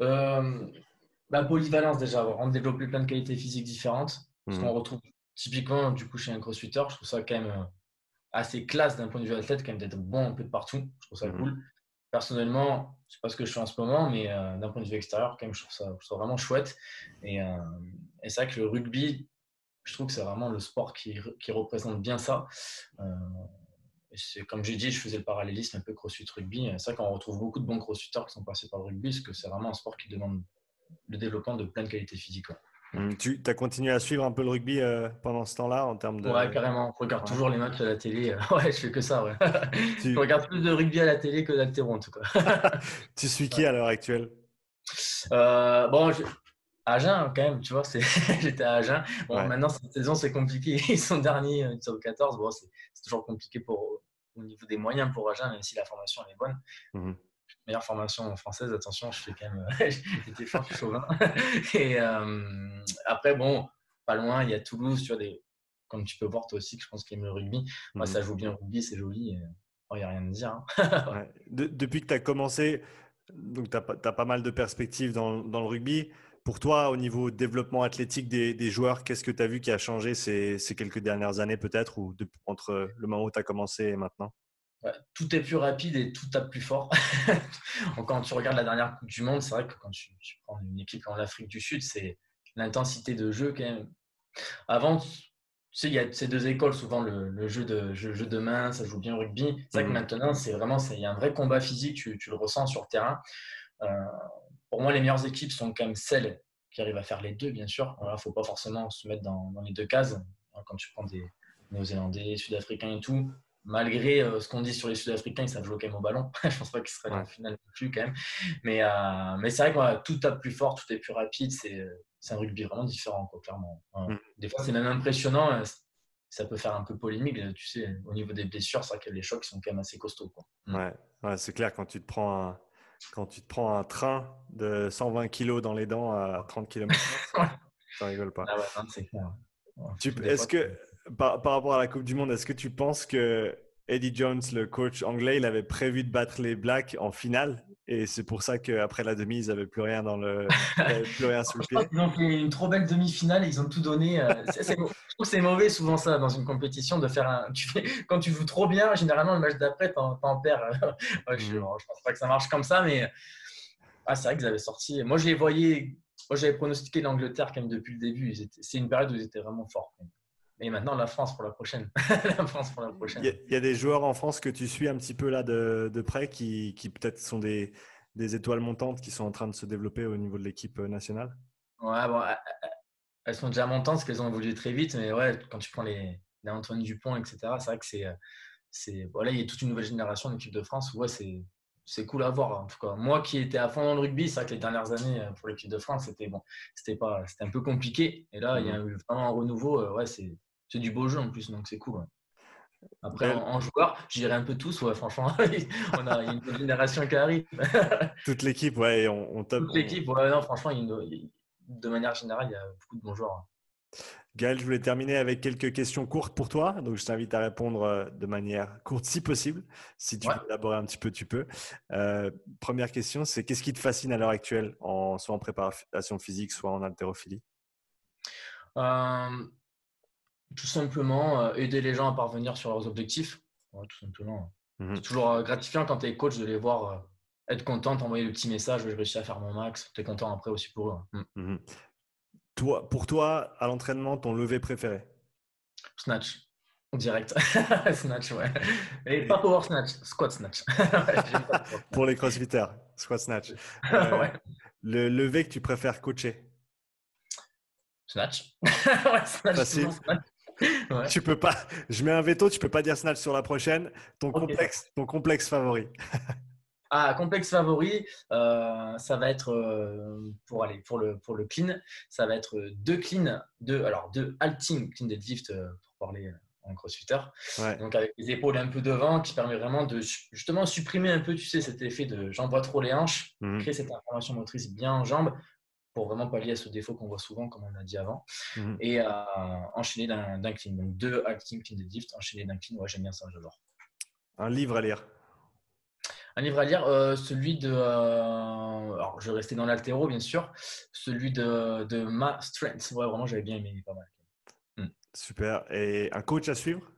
Euh, La polyvalence, déjà, on développer plein de qualités physiques différentes. Ce qu'on mmh. retrouve typiquement du coup, chez un crossfitter. Je trouve ça quand même euh, assez classe d'un point de vue athlète, quand même d'être bon un peu de partout. Je trouve ça mmh. cool. Personnellement, c'est pas ce que je fais en ce moment, mais d'un point de vue extérieur, quand même, je trouve ça, je trouve ça vraiment chouette. Et, et c'est vrai que le rugby, je trouve que c'est vraiment le sport qui, qui représente bien ça. Euh, c'est comme j'ai dit, je faisais le parallélisme un peu crossfit rugby. C'est vrai qu'on retrouve beaucoup de bons crossfitters qui sont passés par le rugby, parce que c'est vraiment un sport qui demande le développement de plein de qualités physiques. Hum, tu as continué à suivre un peu le rugby euh, pendant ce temps-là en termes de. Ouais, carrément. Je regarde toujours les matchs à la télé. ouais, je fais que ça. Ouais. je regarde plus de rugby à la télé que d'altéro en tout cas. tu suis qui à l'heure actuelle? Euh, Bon, je, Agen, quand même, tu vois, j'étais à Agen. Bon, maintenant, cette saison, c'est compliqué. Ils sont derniers, ils sont 14. Bon, c'est toujours compliqué pour, au niveau des moyens pour Agen, même si la formation est bonne. Mmh Meilleure formation française, attention, je fais quand même. J'étais fort chauvin. Et euh, après, bon, pas loin, il y a Toulouse, tu vois, des, comme tu peux voir toi aussi, que je pense qu'il aime le rugby. Moi, mmh ça joue bien le rugby, c'est joli. Il n'y a rien à dire. Hein. depuis que tu as commencé, donc tu as, as, pas mal de perspectives dans, dans le rugby. Pour toi, au niveau développement athlétique des, joueurs, qu'est-ce que tu as vu qui a changé ces, quelques dernières années peut-être ou entre le moment où tu as commencé et maintenant? Tout est plus rapide et tout tape plus fort. quand tu regardes la dernière Coupe du Monde, c'est vrai que quand tu, prends une équipe comme l'Afrique du Sud, c'est l'intensité de jeu quand même. Avant, tu sais, il y a ces deux écoles, souvent le, jeu, de, jeu, de main, ça joue bien au rugby. C'est vrai que mmh. maintenant, c'est vraiment, il y a un vrai combat physique, tu, le ressens sur le terrain. Euh, pour moi, les meilleures équipes sont quand même celles qui arrivent à faire les deux, bien sûr. Il ne faut pas forcément se mettre dans, les deux cases. Quand tu prends des Néo-Zélandais, Sud-Africains et tout, malgré euh, ce qu'on dit sur les Sud-Africains, ils savent jouer quand même au ballon. Je ne pense pas qu'ils seraient dans la finale plus quand même. Mais, euh, mais c'est vrai que tout tape plus fort, tout est plus rapide. C'est, un rugby vraiment différent, quoi, clairement. Mm. Des fois, c'est même impressionnant. Euh, ça peut faire un peu polémique, tu sais, au niveau des blessures, c'est vrai que les chocs sont quand même assez costauds. Quoi. Mm. Ouais, ouais c'est clair, quand tu te prends un quand tu te prends un train de 120 kg dans les dents à 30 km, ça rigole pas. Ah est-ce que, par, rapport à la Coupe du Monde, est-ce que tu penses que Eddie Jones, le coach anglais, il avait prévu de battre les Blacks en finale et c'est pour ça qu'après la demi, ils n'avaient plus rien dans le, plus rien sous le pied. Ils ont fait une trop belle demi-finale, ils ont tout donné. Euh, je trouve que c'est mauvais souvent ça dans une compétition de faire un. Tu fais, quand tu joues trop bien, généralement le match d'après, t'en, en perds. je, ne mm. pense pas que ça marche comme ça, mais ah, c'est vrai qu'ils avaient sorti. Moi, je les voyais. Moi, j'avais pronostiqué l'Angleterre quand même depuis le début. C'est une période où ils étaient vraiment forts. Et maintenant, la France pour la prochaine. la France pour la prochaine. Il y, a, des joueurs en France que tu suis un petit peu là de, de près qui, qui peut-être sont des, des, étoiles montantes qui sont en train de se développer au niveau de l'équipe euh, nationale Ouais, bon, elles sont déjà montantes parce qu'elles ont évolué très vite. Mais ouais, quand tu prends les, les Antoine Dupont, etc., c'est vrai que c'est. Euh, c'est voilà, il y a toute une nouvelle génération d'équipe de France. Ouais, c'est c'est cool à voir en tout cas. Moi qui étais à fond dans le rugby, c'est vrai que les dernières années euh, pour l'équipe de France, c'était bon, c'était pas, c'était un peu compliqué. Et là, il y a mmh eu vraiment un renouveau. Ouais, c'est c'est du beau jeu en plus, donc c'est cool. Après, en, joueur, je dirais un peu tous, ouais, franchement. on a une génération qui arrive. Toute l'équipe, ouais, on, on Toute l'équipe, ouais, non, franchement, de manière générale, il y a beaucoup de bons joueurs. Gaël, je voulais terminer avec quelques questions courtes pour toi. Donc, je t'invite à répondre euh, de manière courte si possible. Si tu veux élaborer un petit peu, tu peux. Euh, première question, c'est qu'est-ce qui te fascine à l'heure actuelle, en, soit en préparation physique, soit en haltérophilie? Euh, Tout simplement, aider les gens à parvenir sur leurs objectifs. tout simplement. Mmh c'est toujours gratifiant quand tu es coach de les voir être content, t'envoyer le petit message, je réussis à faire mon max. Tu es content après aussi pour eux. Hein. Mmh. Mmh pour toi, à l'entraînement, ton lever préféré? Snatch. Direct. snatch, ouais. Et, pas power snatch, squat snatch. pour les crossfitters, squat snatch. Euh, le lever que tu préfères coacher? Snatch. ouais, snatch. Facile. Tu peux pas. Je mets un veto. Tu peux pas dire snatch sur la prochaine. Ton complexe, ton complexe favori. Ah, complexe favori, euh, ça va être euh, pour aller pour le pour le clean, ça va être deux clean, deux alors deux halting clean deadlift euh, pour parler en crossfitter. Donc avec les épaules un peu devant, qui permet vraiment de justement supprimer un peu, tu sais, cet effet de j'envoie trop les hanches, mmh créer cette information motrice bien en jambes pour vraiment pallier à ce défaut qu'on voit souvent, comme on a dit avant, mmh et enchaîner d'un clean. Donc deux halting clean deadlift, enchaîner d'un clean. Ouais, j'aime bien ça, j'adore. Un livre à lire. Un livre à lire, euh, celui de. Euh, alors, je vais rester dans l'altéro, bien sûr. Celui de, de Ma Strength. Ouais, vraiment, j'avais bien aimé, pas mal. Hmm. Super. Et un coach à suivre?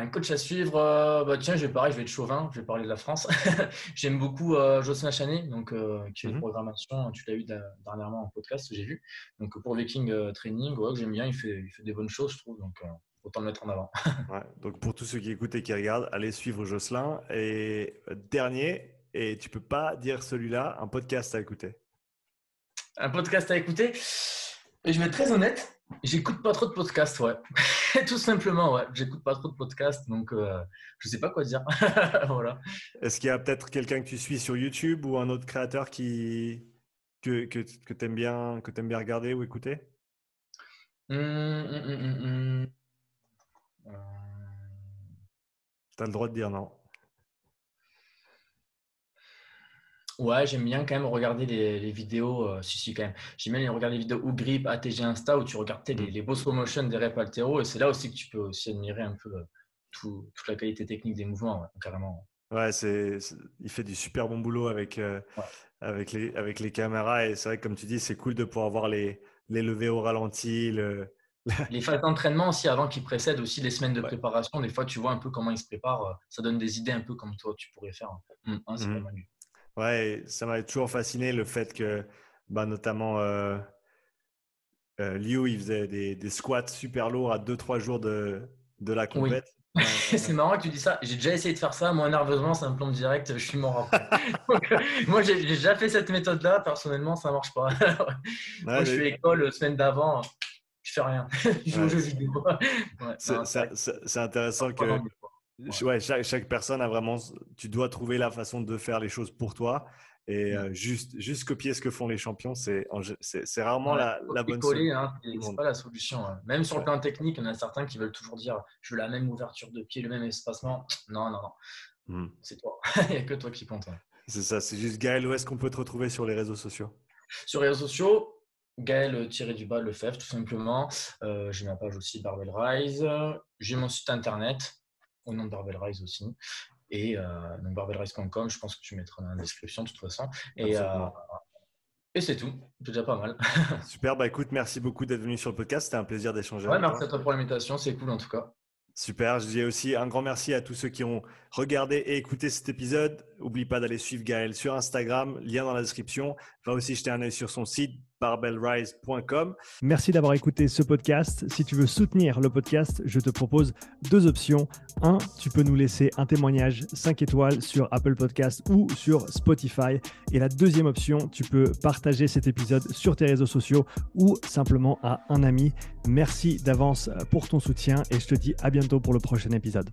Un coach à suivre, euh, bah, tiens, je vais pareil, je vais être chauvin, je vais parler de la France. J'aime beaucoup euh, Jocelyn Chanet, donc, qui est mmh programmation, tu l'as eu dernièrement en podcast, j'ai vu. Donc pour Viking Training, ouais, j'aime bien, il fait, il fait des bonnes choses, je trouve. Donc autant le mettre en avant. donc pour tous ceux qui écoutent et qui regardent, allez suivre Jocelyn. Et euh, dernier, et tu peux pas dire celui-là, un podcast à écouter. Un podcast à écouter et Je vais être très honnête, j'écoute pas trop de podcasts, ouais. Tout simplement, ouais. J'écoute pas trop de podcasts, donc euh, je sais pas quoi dire. voilà. Est-ce qu'il y a peut-être quelqu'un que tu suis sur YouTube ou un autre créateur qui que, que, que tu aimes bien, que aimes bien regarder ou écouter? Hum, hum, hum, tu as le droit de dire non. Ouais, j'aime bien quand même regarder les, vidéos. Euh, si, si, quand même. J'aime bien regarder les vidéos ou Grip, ATG Insta où tu regardes les, mm. les beaux slow motion des reps altéro. Et c'est là aussi que tu peux aussi admirer un peu euh, toute la qualité technique des mouvements, carrément. Ouais, c'est, il fait du super bon boulot avec, euh, avec, les, avec les caméras. Et c'est vrai que, comme tu dis, c'est cool de pouvoir voir les, les levées au ralenti, le, les phases d'entraînement aussi, avant qui précèdent aussi les semaines de préparation, des fois tu vois un peu comment ils se préparent. Ça donne des idées un peu comme toi tu pourrais faire. Mmh, hein, mmh. Ouais, ça m'a toujours fasciné le fait que, bah, notamment, euh, euh, Liu, il faisait des, squats super lourds à 2-3 jours de, de la compète. c'est marrant que tu dis ça. J'ai déjà essayé de faire ça. Moi, nerveusement, ça me plombe direct. Je suis mort après. moi, j'ai déjà fait cette méthode-là. Personnellement, ça marche pas. moi, je suis école semaine d'avant je fais rien. je joue aux jeux vidéo. c'est intéressant que ouais, chaque, chaque, personne a vraiment. Tu dois trouver la façon de faire les choses pour toi. Et mm. euh, juste, juste copier ce que font les champions, c'est rarement la, la bonne solution. Hein, c'est pas la solution. Hein. Même sur le plan technique, il y en a certains qui veulent toujours dire je veux la même ouverture de pied, le même espacement. Non, non, non. Mm. C'est toi. il n'y a que toi qui compte. C'est ça, c'est juste Gaël. Où est-ce qu'on peut te retrouver sur les réseaux sociaux? Sur les réseaux sociaux, Gaël tiré du bas Lefebvre, tout simplement. Euh, j'ai ma page aussi Barbell Rise. J'ai mon site internet au nom de Barbell Rise aussi. Et euh, donc barbellrise.com, je pense que tu mettras dans la description de toute façon. Et, euh, et c'est tout. C'est déjà pas mal. Super. Bah écoute, merci beaucoup d'être venu sur le podcast. C'était un plaisir d'échanger. Ouais, merci à toi pour l'invitation. C'est cool en tout cas. Super, je dis aussi un grand merci à tous ceux qui ont regardé et écouté cet épisode. N'oublie pas d'aller suivre Gaël sur Instagram, lien dans la description. Va aussi jeter un œil sur son site barbellrise.com. Merci d'avoir écouté ce podcast. Si tu veux soutenir le podcast, je te propose deux options. Un, tu peux nous laisser un témoignage 5 étoiles sur Apple Podcast ou sur Spotify. Et la deuxième option, tu peux partager cet épisode sur tes réseaux sociaux ou simplement à un ami. Merci d'avance pour ton soutien et je te dis à bientôt pour le prochain épisode.